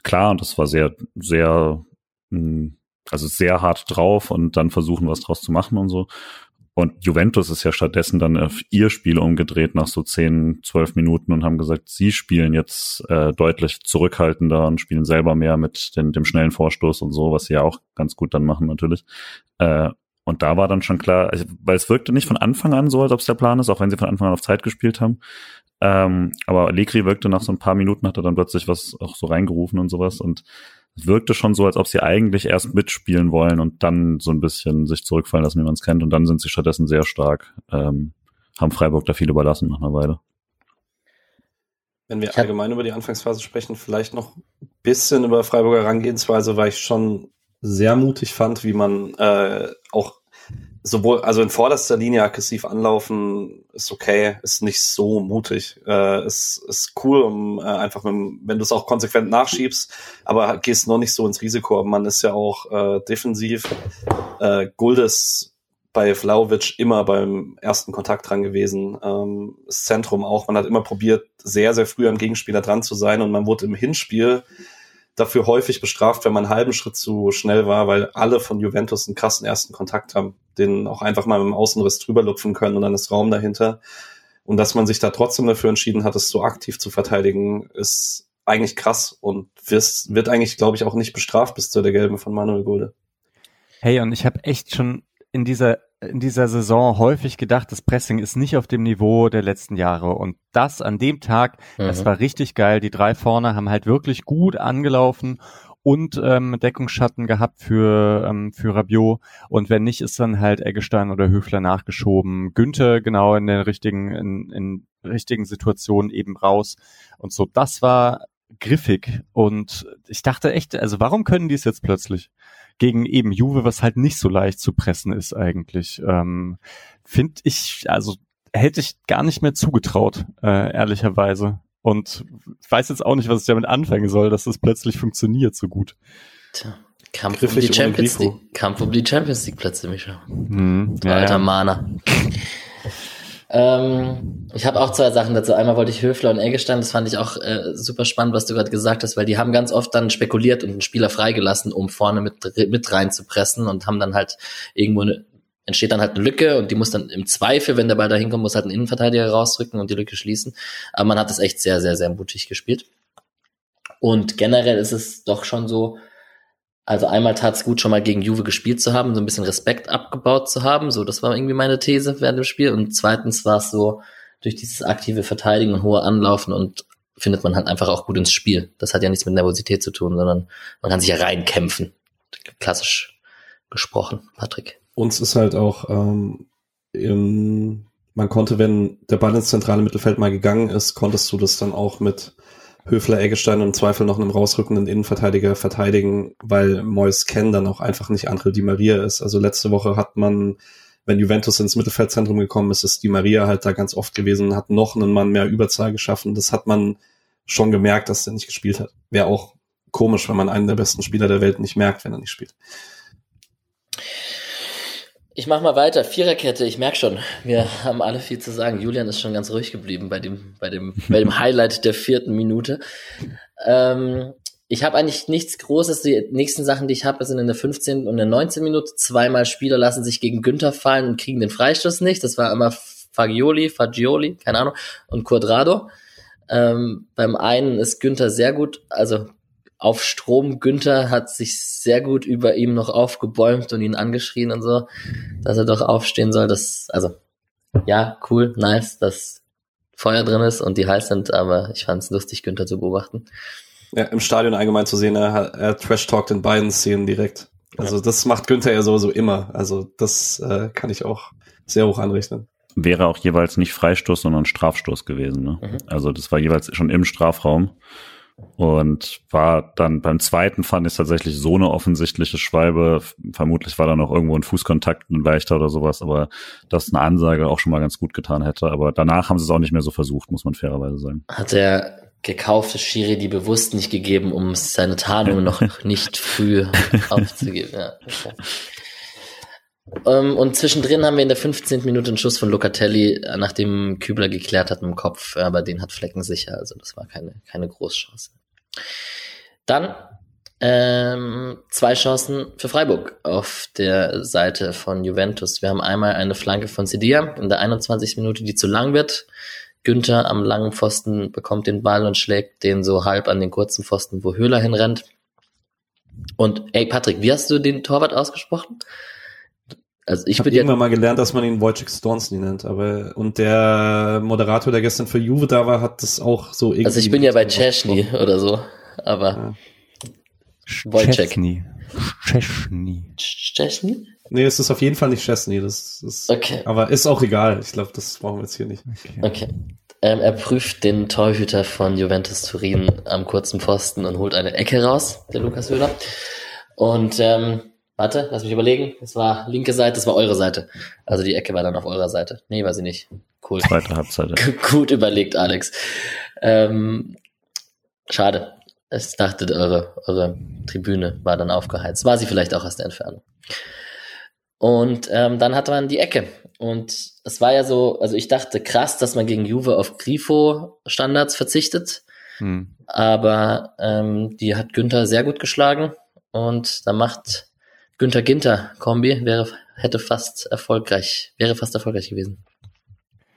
klar und es war sehr, sehr, mh, hm, also sehr hart drauf und dann versuchen, was draus zu machen und so. Und Juventus ist ja stattdessen dann auf ihr Spiel umgedreht nach so 10, 12 Minuten und haben gesagt, sie spielen jetzt äh, deutlich zurückhaltender und spielen selber mehr mit den, dem schnellen Vorstoß und so, was sie ja auch ganz gut dann machen natürlich. Äh, und da war dann schon klar, also, weil es wirkte nicht von Anfang an so, als ob es der Plan ist, auch wenn sie von Anfang an auf Zeit gespielt haben. Ähm, aber Allegri wirkte nach so ein paar Minuten, hat er dann plötzlich was auch so reingerufen und sowas. Und wirkte schon so, als ob sie eigentlich erst mitspielen wollen und dann so ein bisschen sich zurückfallen lassen, wie man es kennt. Und dann sind sie stattdessen sehr stark, ähm, haben Freiburg da viel überlassen nach einer Weile. Wenn wir allgemein über die Anfangsphase sprechen, vielleicht noch ein bisschen über Freiburger Herangehensweise, weil ich schon sehr mutig fand, wie man äh, auch sowohl, also in vorderster Linie aggressiv anlaufen ist okay, ist nicht so mutig. Äh, ist, ist cool, um äh, einfach, mit, wenn du es auch konsequent nachschiebst, aber gehst noch nicht so ins Risiko. Man ist ja auch äh, defensiv. Äh, Guldes bei Vlaovic immer beim ersten Kontakt dran gewesen. Ähm, das Zentrum auch. Man hat immer probiert, sehr, sehr früh am Gegenspieler dran zu sein und man wurde im Hinspiel dafür häufig bestraft, wenn man einen halben Schritt zu schnell war, weil alle von Juventus einen krassen ersten Kontakt haben, den auch einfach mal mit Außenriss drüber lupfen können und dann ist Raum dahinter. Und dass man sich da trotzdem dafür entschieden hat, es so aktiv zu verteidigen, ist eigentlich krass und wird eigentlich, glaube ich, auch nicht bestraft bis zu der gelben von Manuel Gulde. Hey, und ich habe echt schon in dieser in dieser Saison häufig gedacht, das Pressing ist nicht auf dem Niveau der letzten Jahre. Und das an dem Tag, mhm. das war richtig geil. Die drei vorne haben halt wirklich gut angelaufen und ähm, Deckungsschatten gehabt für, ähm, für Rabiot. Und wenn nicht, ist dann halt Eggestein oder Höfler nachgeschoben. Günther genau in den richtigen, in, in richtigen Situationen eben raus. Und so, das war griffig. Und ich dachte echt, also warum können die es jetzt plötzlich? Gegen eben Juve, was halt nicht so leicht zu pressen ist eigentlich. Ähm, Finde ich, also hätte ich gar nicht mehr zugetraut, äh, ehrlicherweise. Und weiß jetzt auch nicht, was ich damit anfangen soll, dass das plötzlich funktioniert so gut. Tja. Kampf um, die Champions League, Kampf um die Champions League Plätze, Micha. Hm, ja, alter ja. Mana. (laughs) Ähm, ich habe auch zwei Sachen dazu. Einmal wollte ich Höfler und Eggestein, das fand ich auch äh, super spannend, was du gerade gesagt hast, weil die haben ganz oft dann spekuliert und einen Spieler freigelassen, um vorne mit, mit reinzupressen und haben dann halt irgendwo eine, entsteht dann halt eine Lücke und die muss dann im Zweifel, wenn der Ball da hinkommt, muss halt ein Innenverteidiger rausrücken und die Lücke schließen. Aber man hat das echt sehr, sehr, sehr mutig gespielt. Und generell ist es doch schon so, also einmal tat es gut, schon mal gegen Juve gespielt zu haben, so ein bisschen Respekt abgebaut zu haben. So, das war irgendwie meine These während dem Spiel. Und zweitens war es so, durch dieses aktive Verteidigen und hohe Anlaufen und findet man halt einfach auch gut ins Spiel. Das hat ja nichts mit Nervosität zu tun, sondern man kann sich ja reinkämpfen. Klassisch gesprochen, Patrick. Uns ist halt auch, ähm, im, man konnte, wenn der Ball ins zentrale Mittelfeld mal gegangen ist, konntest du das dann auch mit Höfler, Eggestein und im Zweifel noch einen rausrückenden Innenverteidiger verteidigen, weil Mois Ken dann auch einfach nicht Angel Di Maria ist. Also letzte Woche hat man, wenn Juventus ins Mittelfeldzentrum gekommen ist, ist Di Maria halt da ganz oft gewesen, hat noch einen Mann mehr Überzahl geschaffen. Das hat man schon gemerkt, dass er nicht gespielt hat. Wäre auch komisch, wenn man einen der besten Spieler der Welt nicht merkt, wenn er nicht spielt. Ich mach mal weiter. Viererkette, ich merk schon, wir haben alle viel zu sagen. Julian ist schon ganz ruhig geblieben bei dem, bei dem, bei dem Highlight der vierten Minute. Ähm, ich habe eigentlich nichts Großes. Die nächsten Sachen, die ich habe, sind in der 15. und der 19. Minute. Zweimal Spieler lassen sich gegen Günther fallen und kriegen den Freistoß nicht. Das war immer Fagioli, Fagioli, keine Ahnung, und Quadrado. Ähm, beim einen ist Günther sehr gut, also auf Strom. Günther hat sich sehr gut über ihm noch aufgebäumt und ihn angeschrien und so, dass er doch aufstehen soll. Das, also, ja, cool, nice, dass Feuer drin ist und die heiß sind, aber ich fand es lustig, Günther zu beobachten. Ja, im Stadion allgemein zu sehen, er, er trash-talkt in beiden Szenen direkt. Also das macht Günther ja sowieso immer. Also das äh, kann ich auch sehr hoch anrechnen. Wäre auch jeweils nicht Freistoß, sondern Strafstoß gewesen. Ne? Mhm. Also das war jeweils schon im Strafraum. Und war dann beim zweiten fand ich tatsächlich so eine offensichtliche Schwalbe. Vermutlich war da noch irgendwo ein Fußkontakt, ein leichter oder sowas, aber das eine Ansage auch schon mal ganz gut getan hätte. Aber danach haben sie es auch nicht mehr so versucht, muss man fairerweise sagen. Hat der gekaufte Schiri die bewusst nicht gegeben, um seine Tarnung noch (laughs) nicht früh aufzugeben. Ja, okay. Ähm, und zwischendrin haben wir in der 15. Minute einen Schuss von Locatelli, äh, nachdem Kübler geklärt hat im Kopf, aber den hat Flecken sicher, also das war keine, keine Großchance. Dann ähm, zwei Chancen für Freiburg auf der Seite von Juventus. Wir haben einmal eine Flanke von Sidia in der 21. Minute, die zu lang wird. Günther am langen Pfosten bekommt den Ball und schlägt den so halb an den kurzen Pfosten, wo Höhler hinrennt. Und ey, Patrick, wie hast du den Torwart ausgesprochen? Also ich, ich habe irgendwann mal gelernt, dass man ihn Wojciech Stonsny nennt, aber und der Moderator, der gestern für Juve da war, hat das auch so irgendwie. Also ich bin ja bei Chesney oder so, aber ja. Wojciech. Chesney. Chesney? Nee, es ist auf jeden Fall nicht Chesney. Das ist, okay. Aber ist auch egal. Ich glaube, das brauchen wir jetzt hier nicht. Okay. okay. Ähm, er prüft den Torhüter von Juventus Turin am kurzen Pfosten und holt eine Ecke raus, der Lukas Höhler. Und ähm, warte, lass mich überlegen. Das war linke Seite, das war eure Seite. Also die Ecke war dann auf eurer Seite. Nee, war sie nicht. Cool. Zweite Halbseite. (laughs) Gut überlegt, Alex. Ähm, schade. Ich dachte, eure, eure Tribüne war dann aufgeheizt. War sie vielleicht auch aus der Entfernung. Und ähm, dann hatte man die Ecke. Und es war ja so, also ich dachte krass, dass man gegen Juve auf Grifo-Standards verzichtet. Hm. Aber ähm, die hat Günther sehr gut geschlagen. Und da macht Günther Ginter Kombi, wäre, hätte fast erfolgreich, wäre fast erfolgreich gewesen.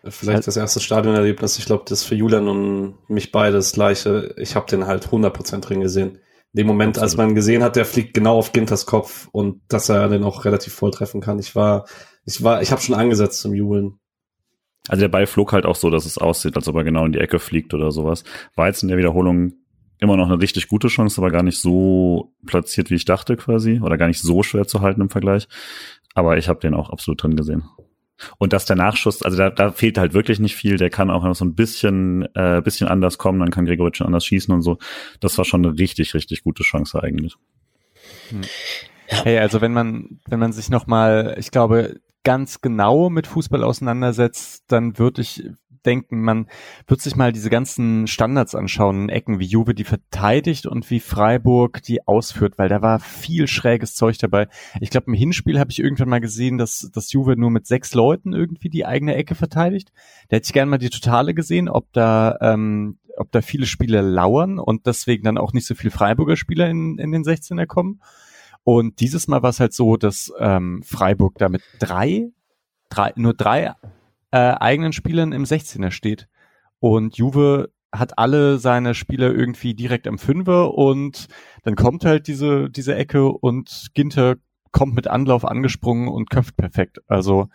Vielleicht das erste Stadionerlebnis. Ich glaube, das ist für Julian und mich beide das gleiche. Ich habe den halt 100% drin gesehen. In dem Moment, Absolut. als man gesehen hat, der fliegt genau auf Ginters Kopf und dass er den auch relativ voll treffen kann. Ich war, ich war, ich habe schon angesetzt zum Jubeln. Also der Ball flog halt auch so, dass es aussieht, als ob er genau in die Ecke fliegt oder sowas. War jetzt in der Wiederholung immer noch eine richtig gute Chance, aber gar nicht so platziert, wie ich dachte quasi. Oder gar nicht so schwer zu halten im Vergleich. Aber ich habe den auch absolut drin gesehen. Und dass der Nachschuss, also da, da fehlt halt wirklich nicht viel, der kann auch noch so ein bisschen, äh, bisschen anders kommen, dann kann Gregoritsch schon anders schießen und so. Das war schon eine richtig, richtig gute Chance eigentlich. Hm. Hey, also wenn man, wenn man sich nochmal, ich glaube, ganz genau mit Fußball auseinandersetzt, dann würde ich denken, man wird sich mal diese ganzen Standards anschauen, Ecken, wie Juve die verteidigt und wie Freiburg die ausführt, weil da war viel schräges Zeug dabei. Ich glaube, im Hinspiel habe ich irgendwann mal gesehen, dass, dass Juve nur mit sechs Leuten irgendwie die eigene Ecke verteidigt. Da hätte ich gerne mal die Totale gesehen, ob da, ähm, ob da viele Spieler lauern und deswegen dann auch nicht so viel Freiburger Spieler in, in den 16er kommen. Und dieses Mal war es halt so, dass ähm, Freiburg da mit drei, drei, nur drei äh, eigenen Spielern im 16er steht. Und Juve hat alle seine Spieler irgendwie direkt am Fünfer und dann kommt halt diese, diese Ecke und Ginter kommt mit Anlauf angesprungen und köpft perfekt. Also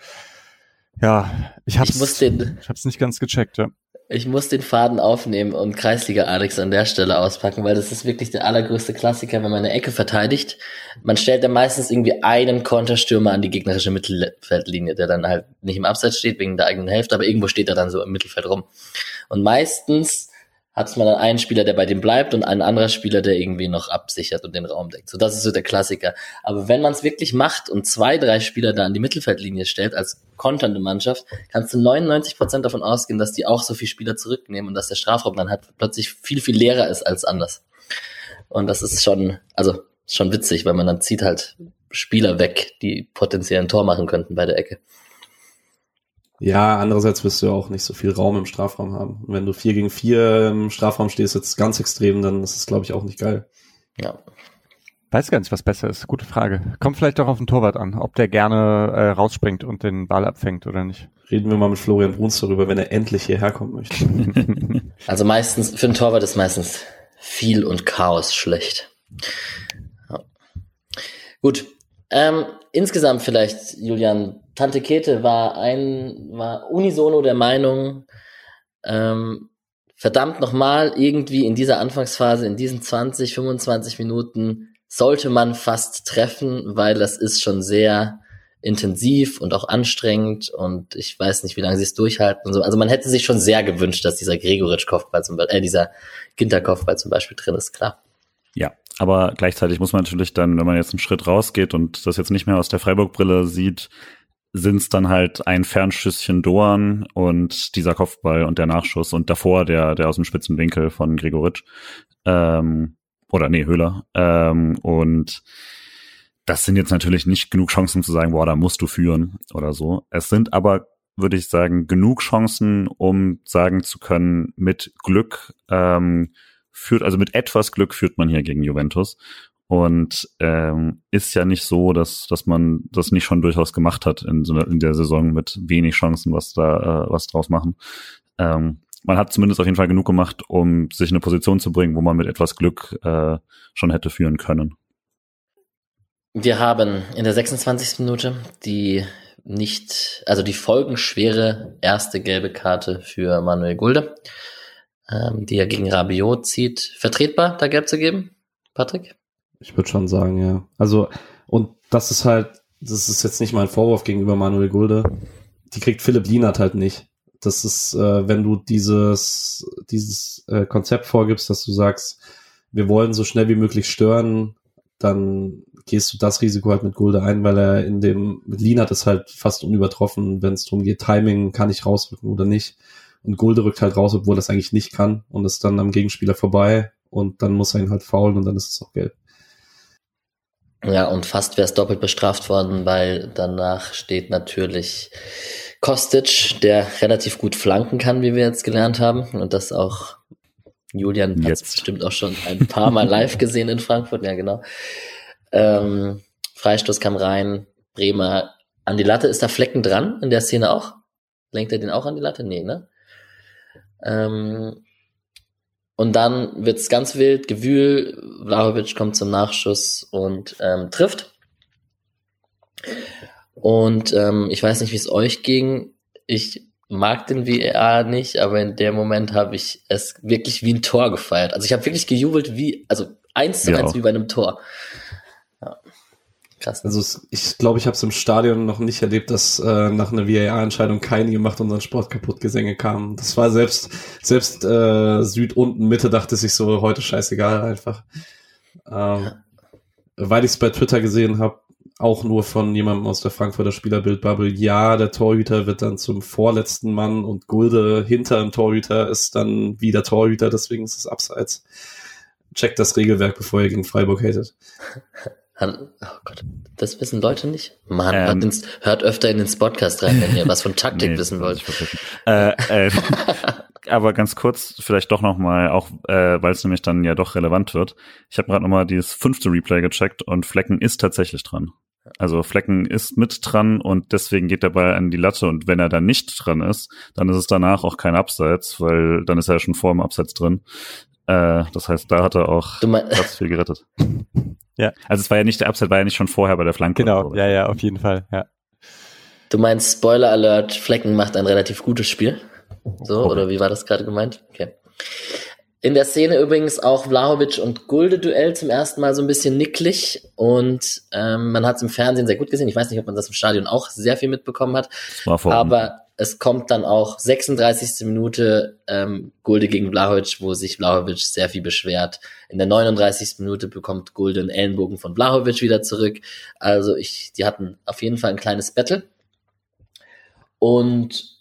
ja, ich hab's, ich, den, ich hab's nicht ganz gecheckt, ja. Ich muss den Faden aufnehmen und Kreisliga Alex an der Stelle auspacken, weil das ist wirklich der allergrößte Klassiker, wenn man eine Ecke verteidigt. Man stellt dann meistens irgendwie einen Konterstürmer an die gegnerische Mittelfeldlinie, der dann halt nicht im Abseits steht wegen der eigenen Hälfte, aber irgendwo steht er dann so im Mittelfeld rum. Und meistens hat man dann einen Spieler, der bei dem bleibt und einen anderen Spieler, der irgendwie noch absichert und den Raum deckt. So, das ist so der Klassiker. Aber wenn man es wirklich macht und zwei, drei Spieler da an die Mittelfeldlinie stellt als konternde Mannschaft, kannst du 99 Prozent davon ausgehen, dass die auch so viele Spieler zurücknehmen und dass der Strafraum dann halt plötzlich viel, viel leerer ist als anders. Und das ist schon, also schon witzig, weil man dann zieht halt Spieler weg, die potenziell ein Tor machen könnten bei der Ecke. Ja, andererseits wirst du ja auch nicht so viel Raum im Strafraum haben. Und wenn du vier gegen vier im Strafraum stehst, jetzt ganz extrem, dann ist es, glaube ich, auch nicht geil. Ja. Weiß gar nicht, was besser ist. Gute Frage. Kommt vielleicht doch auf den Torwart an, ob der gerne äh, rausspringt und den Ball abfängt oder nicht. Reden wir mal mit Florian Bruns darüber, wenn er endlich hierher kommen möchte. (laughs) also meistens, für den Torwart ist meistens viel und Chaos schlecht. Ja. Gut. Ähm, insgesamt vielleicht, Julian, Tante Kete war ein, war unisono der Meinung, ähm, verdammt nochmal, irgendwie in dieser Anfangsphase, in diesen 20, 25 Minuten sollte man fast treffen, weil das ist schon sehr intensiv und auch anstrengend und ich weiß nicht, wie lange sie es durchhalten und so. Also man hätte sich schon sehr gewünscht, dass dieser Gregoritsch-Kopfball zum Beispiel, äh, dieser Ginter-Kopfball zum Beispiel drin ist, klar. Ja, aber gleichzeitig muss man natürlich dann, wenn man jetzt einen Schritt rausgeht und das jetzt nicht mehr aus der Freiburg-Brille sieht, sind es dann halt ein Fernschüsschen Dorn und dieser Kopfball und der Nachschuss und davor der, der aus dem spitzen Winkel von Gregoritsch. Ähm, oder nee, Höhler. Ähm, und das sind jetzt natürlich nicht genug Chancen zu sagen, boah, da musst du führen oder so. Es sind aber, würde ich sagen, genug Chancen, um sagen zu können, mit Glück ähm, führt, also mit etwas Glück führt man hier gegen Juventus. Und ähm, ist ja nicht so, dass, dass man das nicht schon durchaus gemacht hat in, so in der Saison mit wenig Chancen, was da äh, was draus machen. Ähm, man hat zumindest auf jeden Fall genug gemacht, um sich in eine Position zu bringen, wo man mit etwas Glück äh, schon hätte führen können. Wir haben in der 26. Minute die nicht, also die folgenschwere erste gelbe Karte für Manuel Gulde, ähm, die er gegen Rabiot zieht. Vertretbar, da gelb zu geben, Patrick? Ich würde schon sagen, ja. Also, und das ist halt, das ist jetzt nicht mein Vorwurf gegenüber Manuel Gulde. Die kriegt Philipp Lienert halt nicht. Das ist, äh, wenn du dieses, dieses äh, Konzept vorgibst, dass du sagst, wir wollen so schnell wie möglich stören, dann gehst du das Risiko halt mit Gulde ein, weil er in dem, mit Lienert ist halt fast unübertroffen, wenn es darum geht, Timing, kann ich rausrücken oder nicht. Und Gulde rückt halt raus, obwohl er es eigentlich nicht kann und ist dann am Gegenspieler vorbei und dann muss er ihn halt faulen und dann ist es auch gelb. Ja, und fast wäre es doppelt bestraft worden, weil danach steht natürlich Kostic, der relativ gut flanken kann, wie wir jetzt gelernt haben. Und das auch Julian hat bestimmt auch schon ein paar Mal (laughs) live gesehen in Frankfurt, ja genau. Ähm, Freistoß kam rein, Bremer an die Latte. Ist da Flecken dran in der Szene auch? Lenkt er den auch an die Latte? Nee, ne? Ähm, und dann wird's ganz wild, Gewühl, Vlahovic kommt zum Nachschuss und ähm, trifft. Und ähm, ich weiß nicht, wie es euch ging. Ich mag den VAR nicht, aber in dem Moment habe ich es wirklich wie ein Tor gefeiert. Also ich habe wirklich gejubelt wie, also eins zu eins wie bei einem Tor. Ja. Krass. Also ich glaube, ich habe es im Stadion noch nicht erlebt, dass äh, nach einer VAR-Entscheidung kein gemacht unseren Sport kaputt Gesänge kam. Das war selbst selbst äh, Süd unten Mitte dachte sich so heute scheißegal einfach. Ähm, weil ich es bei Twitter gesehen habe, auch nur von jemandem aus der Frankfurter Spielerbildbubble. Ja, der Torhüter wird dann zum vorletzten Mann und Gulde hinter dem Torhüter ist dann wieder Torhüter, deswegen ist es abseits. Checkt das Regelwerk, bevor ihr gegen Freiburg hatet. (laughs) Oh Gott, das wissen Leute nicht? Mann, ähm, hört, ins, hört, öfter in den Podcast rein, wenn ihr was von (laughs) Taktik nee, wissen wollt. Äh, äh, (laughs) aber ganz kurz, vielleicht doch nochmal, auch äh, weil es nämlich dann ja doch relevant wird. Ich habe gerade nochmal dieses fünfte Replay gecheckt und Flecken ist tatsächlich dran. Also Flecken ist mit dran und deswegen geht der Ball an die Latte und wenn er dann nicht dran ist, dann ist es danach auch kein Abseits, weil dann ist er ja schon vor dem Abseits drin. Äh, das heißt, da hat er auch ganz viel gerettet. (laughs) Ja. Also es war ja nicht der Upside, war ja nicht schon vorher bei der Flanke. Genau, ja, ja, auf jeden Fall, ja. Du meinst Spoiler Alert, Flecken macht ein relativ gutes Spiel. So, okay. oder wie war das gerade gemeint? Okay. In der Szene übrigens auch Vlahovic und Gulde-Duell zum ersten Mal so ein bisschen nicklig und ähm, man hat es im Fernsehen sehr gut gesehen. Ich weiß nicht, ob man das im Stadion auch sehr viel mitbekommen hat. aber es kommt dann auch 36. Minute ähm, Gulde gegen Vlahovic, wo sich Vlahovic sehr viel beschwert. In der 39. Minute bekommt Gulde einen Ellenbogen von Vlahovic wieder zurück. Also ich, die hatten auf jeden Fall ein kleines Battle. Und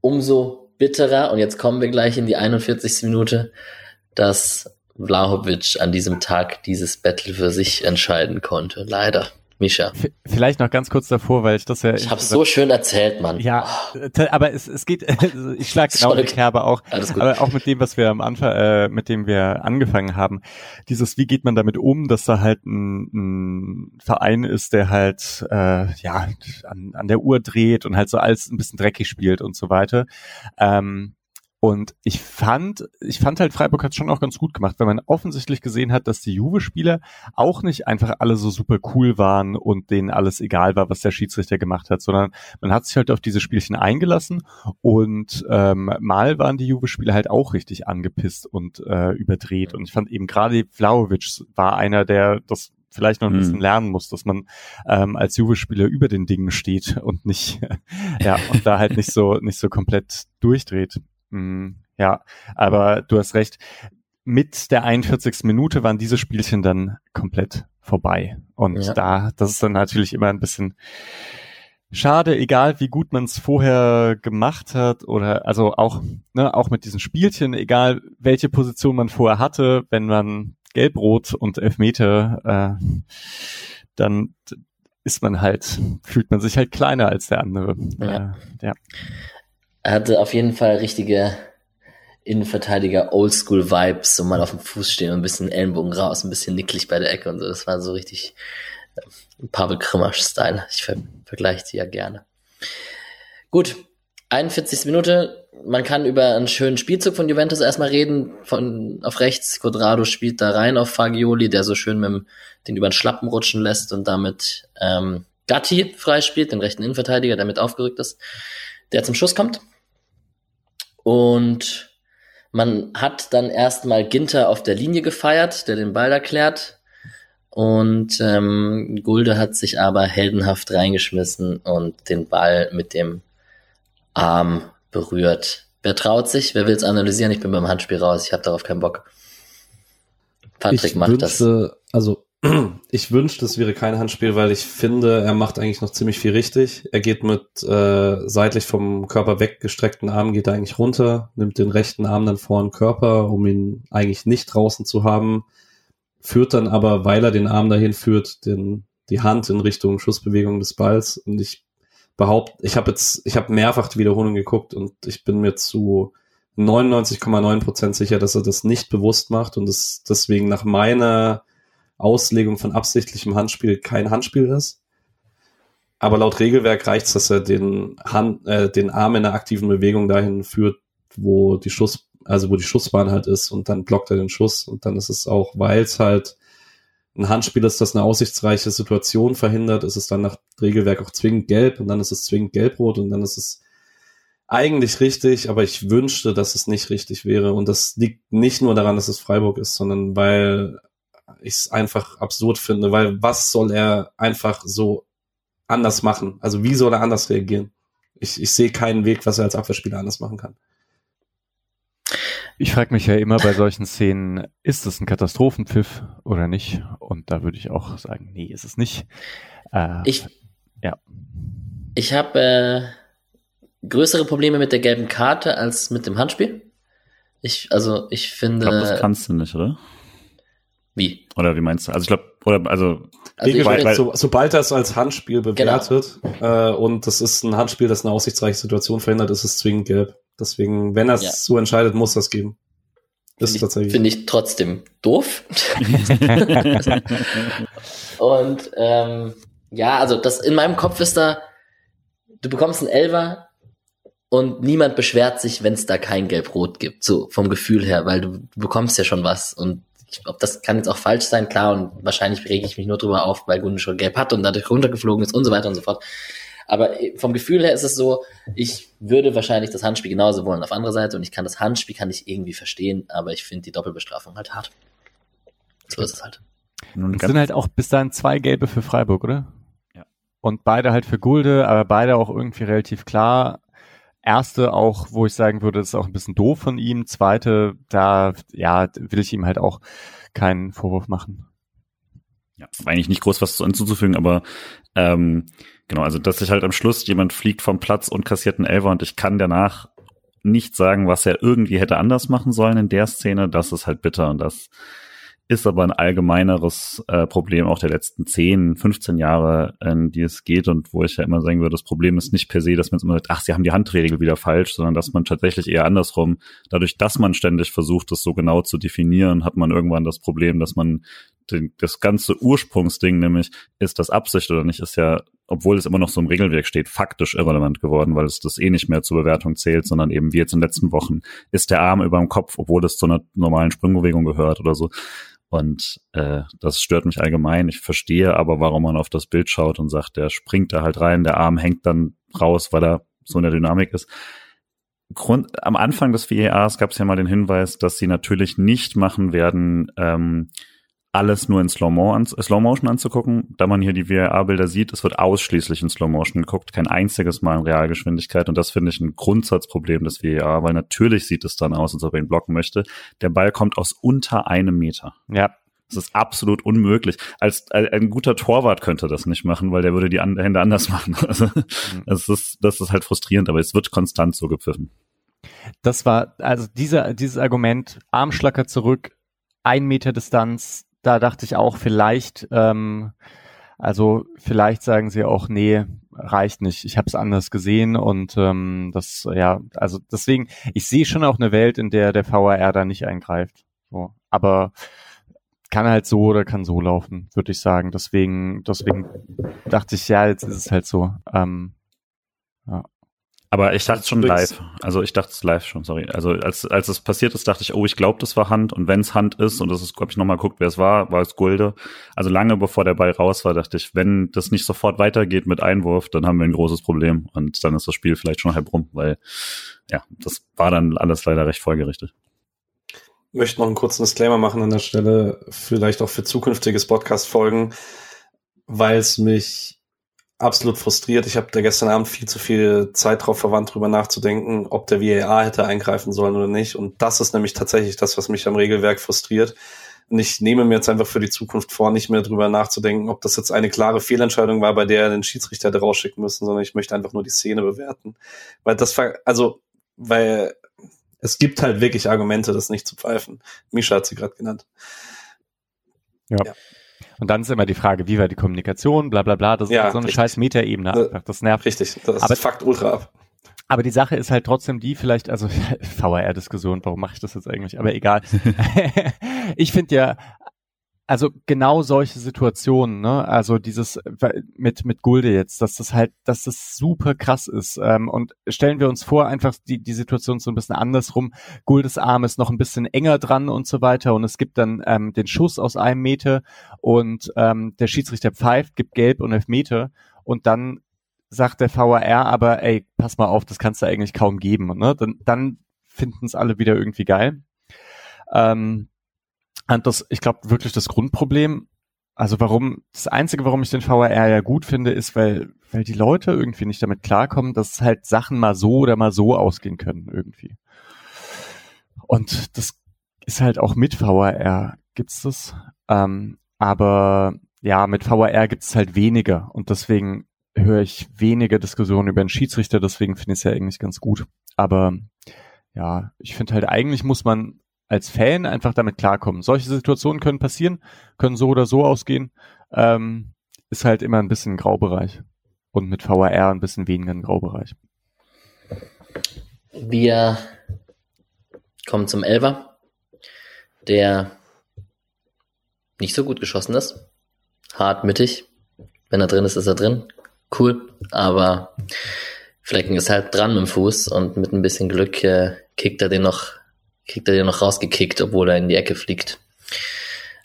umso bitterer, und jetzt kommen wir gleich in die 41. Minute, dass Vlahovic an diesem Tag dieses Battle für sich entscheiden konnte. Leider. Mischa. Vielleicht noch ganz kurz davor, weil ich das ja. Ich hab's so schön erzählt, Mann. Ja, aber es, es geht, (laughs) ich schlag genau die Kerbe auch. Aber auch mit dem, was wir am Anfang, äh, mit dem wir angefangen haben. Dieses, wie geht man damit um, dass da halt ein, ein Verein ist, der halt äh, ja an, an der Uhr dreht und halt so alles ein bisschen dreckig spielt und so weiter. Ähm, und ich fand, ich fand halt Freiburg hat schon auch ganz gut gemacht, weil man offensichtlich gesehen hat, dass die Juve-Spieler auch nicht einfach alle so super cool waren und denen alles egal war, was der Schiedsrichter gemacht hat, sondern man hat sich halt auf diese Spielchen eingelassen und ähm, mal waren die Juve-Spieler halt auch richtig angepisst und äh, überdreht. Und ich fand eben gerade Vlaovic war einer, der das vielleicht noch ein bisschen mhm. lernen muss, dass man ähm, als Juve-Spieler über den Dingen steht und nicht, (laughs) ja, und da halt nicht so, nicht so komplett durchdreht. Mm, ja, aber du hast recht. Mit der 41. Minute waren diese Spielchen dann komplett vorbei. Und ja. da, das ist dann natürlich immer ein bisschen schade, egal wie gut man es vorher gemacht hat oder also auch, ne, auch mit diesen Spielchen, egal welche Position man vorher hatte, wenn man Gelb-Rot und Elfmeter, äh, dann ist man halt, fühlt man sich halt kleiner als der andere. Ja. Äh, ja er hatte auf jeden Fall richtige Innenverteidiger Oldschool Vibes, so mal auf dem Fuß stehen und ein bisschen Ellenbogen raus, ein bisschen nicklig bei der Ecke und so. Das war so richtig äh, Pavel Krimmasch Style. Ich ver vergleiche die ja gerne. Gut, 41. Minute. Man kann über einen schönen Spielzug von Juventus erstmal reden. Von auf rechts, Quadrado spielt da rein auf Fagioli, der so schön mit dem, den über den Schlappen rutschen lässt und damit ähm, Gatti freispielt, den rechten Innenverteidiger, der mit aufgerückt ist, der zum Schuss kommt. Und man hat dann erstmal Ginter auf der Linie gefeiert, der den Ball erklärt. Und ähm, Gulde hat sich aber heldenhaft reingeschmissen und den Ball mit dem Arm berührt. Wer traut sich? Wer will es analysieren? Ich bin beim Handspiel raus. Ich habe darauf keinen Bock. Patrick ich macht wünschte, das. Also ich wünschte, es wäre kein Handspiel, weil ich finde, er macht eigentlich noch ziemlich viel richtig. Er geht mit äh, seitlich vom Körper weggestreckten Arm, geht er eigentlich runter, nimmt den rechten Arm dann vor den Körper, um ihn eigentlich nicht draußen zu haben, führt dann aber, weil er den Arm dahin führt, den, die Hand in Richtung Schussbewegung des Balls. Und ich behaupte, ich habe jetzt, ich habe mehrfach die Wiederholung geguckt und ich bin mir zu 99,9 Prozent sicher, dass er das nicht bewusst macht und es deswegen nach meiner Auslegung von absichtlichem Handspiel kein Handspiel ist. Aber laut Regelwerk reicht es, dass er den, Hand, äh, den Arm in der aktiven Bewegung dahin führt, wo die Schuss, also wo die Schussbahn halt ist und dann blockt er den Schuss und dann ist es auch, weil es halt ein Handspiel ist, das eine aussichtsreiche Situation verhindert, ist es dann nach Regelwerk auch zwingend gelb und dann ist es zwingend gelb-rot und dann ist es eigentlich richtig, aber ich wünschte, dass es nicht richtig wäre. Und das liegt nicht nur daran, dass es Freiburg ist, sondern weil ich es einfach absurd finde, weil was soll er einfach so anders machen? Also wie soll er anders reagieren? Ich, ich sehe keinen Weg, was er als Abwehrspieler anders machen kann. Ich frage mich ja immer bei solchen Szenen, ist es ein Katastrophenpfiff oder nicht? Und da würde ich auch sagen, nee, ist es nicht. Äh, ich ja. Ich habe äh, größere Probleme mit der gelben Karte als mit dem Handspiel. Ich, also ich finde. Ich glaube, das kannst du nicht, oder? Wie? Oder wie meinst du? Also ich glaube, oder also, also weil, weil, so, sobald das als Handspiel bewertet genau. äh, und das ist ein Handspiel, das eine aussichtsreiche Situation verhindert, ist es zwingend gelb. Deswegen, wenn er es ja. so entscheidet, muss das geben. Ist Finde tatsächlich. Finde ich trotzdem doof. (laughs) und ähm, ja, also das in meinem Kopf ist da, du bekommst einen Elver und niemand beschwert sich, wenn es da kein Gelb-Rot gibt, so vom Gefühl her, weil du, du bekommst ja schon was und ich glaube, das kann jetzt auch falsch sein, klar, und wahrscheinlich rege ich mich nur drüber auf, weil Gunde schon gelb hat und dadurch runtergeflogen ist und so weiter und so fort. Aber vom Gefühl her ist es so, ich würde wahrscheinlich das Handspiel genauso wollen auf andere Seite und ich kann das Handspiel kann ich irgendwie verstehen, aber ich finde die Doppelbestrafung halt hart. So ist es halt. Es sind halt auch bis dahin zwei Gelbe für Freiburg, oder? Ja. Und beide halt für Gulde, aber beide auch irgendwie relativ klar. Erste auch, wo ich sagen würde, ist auch ein bisschen doof von ihm. Zweite, da, ja, will ich ihm halt auch keinen Vorwurf machen. Ja, eigentlich nicht groß was hinzuzufügen, aber ähm, Genau, also dass sich halt am Schluss jemand fliegt vom Platz und kassiert einen Elfer und ich kann danach nicht sagen, was er irgendwie hätte anders machen sollen in der Szene, das ist halt bitter und das ist aber ein allgemeineres äh, Problem auch der letzten 10, 15 Jahre, in die es geht und wo ich ja immer sagen würde, das Problem ist nicht per se, dass man jetzt immer sagt, ach, sie haben die Handregel wieder falsch, sondern dass man tatsächlich eher andersrum, dadurch, dass man ständig versucht, das so genau zu definieren, hat man irgendwann das Problem, dass man den, das ganze Ursprungsding, nämlich ist das Absicht oder nicht, ist ja, obwohl es immer noch so im Regelwerk steht, faktisch irrelevant geworden, weil es das eh nicht mehr zur Bewertung zählt, sondern eben wie jetzt in den letzten Wochen ist der Arm über dem Kopf, obwohl es zu einer normalen Sprungbewegung gehört oder so. Und äh, das stört mich allgemein. Ich verstehe aber, warum man auf das Bild schaut und sagt, der springt da halt rein, der Arm hängt dann raus, weil er so in der Dynamik ist. Grund, am Anfang des VARs gab es ja mal den Hinweis, dass sie natürlich nicht machen werden, ähm, alles nur in Slow, Mo an, Slow Motion anzugucken. Da man hier die VAR-Bilder sieht, es wird ausschließlich in Slow Motion geguckt, kein einziges Mal in Realgeschwindigkeit. Und das finde ich ein Grundsatzproblem des VAR, weil natürlich sieht es dann aus, als ob er ihn blocken möchte. Der Ball kommt aus unter einem Meter. Ja. Das ist absolut unmöglich. Als, als ein guter Torwart könnte das nicht machen, weil der würde die Hände anders machen. (laughs) Also, mhm. das ist, das ist halt frustrierend, aber es wird konstant so gepfiffen. Das war, also dieser, dieses Argument, Armschlacker zurück, ein Meter Distanz, da dachte ich auch vielleicht, ähm, also vielleicht sagen sie auch, nee, reicht nicht. Ich habe es anders gesehen und ähm, das, ja, also deswegen, ich sehe schon auch eine Welt, in der der VAR da nicht eingreift. So. Aber kann halt so oder kann so laufen, würde ich sagen. Deswegen, deswegen dachte ich, ja, jetzt ist es halt so. Ähm. Aber ich dachte schon live. Also ich dachte es live schon, sorry. Also als, als es passiert ist, dachte ich, oh, ich glaube, das war Hand. Und wenn es Hand ist, und das ist, glaube ich, nochmal guckt, wer es war, war es Gulde. Also lange bevor der Ball raus war, dachte ich, wenn das nicht sofort weitergeht mit Einwurf, dann haben wir ein großes Problem. Und dann ist das Spiel vielleicht schon halb rum, weil ja, das war dann alles leider recht folgerichtet möchte noch einen kurzen Disclaimer machen an der Stelle, vielleicht auch für zukünftiges Podcast-Folgen, weil es mich absolut frustriert. Ich habe da gestern Abend viel zu viel Zeit drauf verwandt, drüber nachzudenken, ob der VAR hätte eingreifen sollen oder nicht. Und das ist nämlich tatsächlich das, was mich am Regelwerk frustriert. Und ich nehme mir jetzt einfach für die Zukunft vor, nicht mehr drüber nachzudenken, ob das jetzt eine klare Fehlentscheidung war, bei der er den Schiedsrichter hätte rausschicken müssen, sondern ich möchte einfach nur die Szene bewerten. Weil das, also, weil es gibt halt wirklich Argumente, das nicht zu pfeifen. Misha hat sie gerade genannt. Ja. ja. Und dann ist immer die Frage, wie war die Kommunikation, bla bla bla. Das ja, ist so eine richtig. scheiß Metaebene einfach. Das nervt. Richtig, das aber, fuckt ultra ab. Aber die Sache ist halt trotzdem die, vielleicht, also (laughs) VRR-Diskussion, warum mache ich das jetzt eigentlich? Aber egal. (laughs) ich finde ja, also genau solche Situationen, ne? Also dieses mit mit Gulde jetzt, dass das halt, dass das super krass ist. Ähm, und stellen wir uns vor, einfach die die Situation so ein bisschen andersrum. Guldes Arm ist noch ein bisschen enger dran und so weiter und es gibt dann ähm, den Schuss aus einem Meter und ähm, der Schiedsrichter pfeift, gibt Gelb und Elfmeter und dann sagt der VAR aber, ey, pass mal auf, das kannst du eigentlich kaum geben. Ne? Dann, dann finden es alle wieder irgendwie geil. Ähm, und das, ich glaube, wirklich das Grundproblem, also warum, das Einzige, warum ich den VRR ja gut finde, ist, weil, weil die Leute irgendwie nicht damit klarkommen, dass halt Sachen mal so oder mal so ausgehen können irgendwie. Und das ist halt auch mit VRR gibt's das. Ähm, aber ja, mit VRR gibt's halt weniger und deswegen höre ich weniger Diskussionen über den Schiedsrichter, deswegen finde ich es ja eigentlich ganz gut. Aber ja, ich finde halt eigentlich muss man als Fan einfach damit klarkommen. Solche Situationen können passieren, können so oder so ausgehen. Ähm, ist halt immer ein bisschen ein Graubereich. Und mit VAR ein bisschen weniger ein Graubereich. Wir kommen zum Elver, der nicht so gut geschossen ist. Hart mittig. Wenn er drin ist, ist er drin. Cool. Aber Flecken ist halt dran dem Fuß und mit ein bisschen Glück äh, kickt er den noch kriegt er den noch rausgekickt, obwohl er in die Ecke fliegt.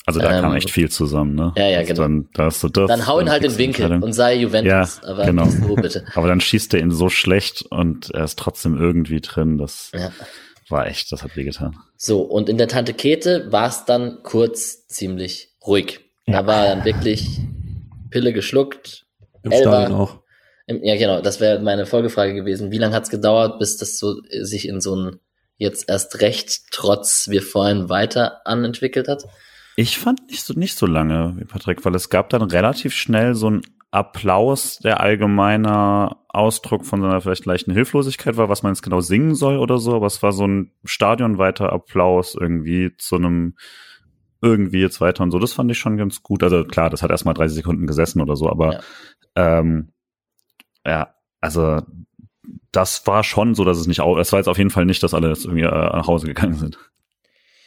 Also da ähm, kam echt viel zusammen, ne? Ja, ja, also genau. Dann, da hast du das, dann hau ihn halt in Winkel und sei Juventus. Ja, aber genau. So, bitte. (laughs) aber dann schießt er ihn so schlecht und er ist trotzdem irgendwie drin. Das ja. war echt, das hat wehgetan. So, und in der Tante Kete war es dann kurz ziemlich ruhig. Ja. Da war dann wirklich Pille geschluckt. Im Elba, Stadion auch. Im, ja, genau, das wäre meine Folgefrage gewesen. Wie lange hat es gedauert, bis das so sich in so ein jetzt erst recht, trotz wir vorhin weiter anentwickelt hat? Ich fand nicht so, nicht so lange wie Patrick, weil es gab dann relativ schnell so ein Applaus, der allgemeiner Ausdruck von seiner vielleicht leichten Hilflosigkeit war, was man jetzt genau singen soll oder so, aber es war so ein stadionweiter Applaus irgendwie zu einem irgendwie jetzt weiter und so. Das fand ich schon ganz gut. Also klar, das hat erstmal 30 Sekunden gesessen oder so, aber ja, ähm, ja also das war schon so, dass es nicht, es war jetzt auf jeden Fall nicht, dass alle jetzt irgendwie äh, nach Hause gegangen sind.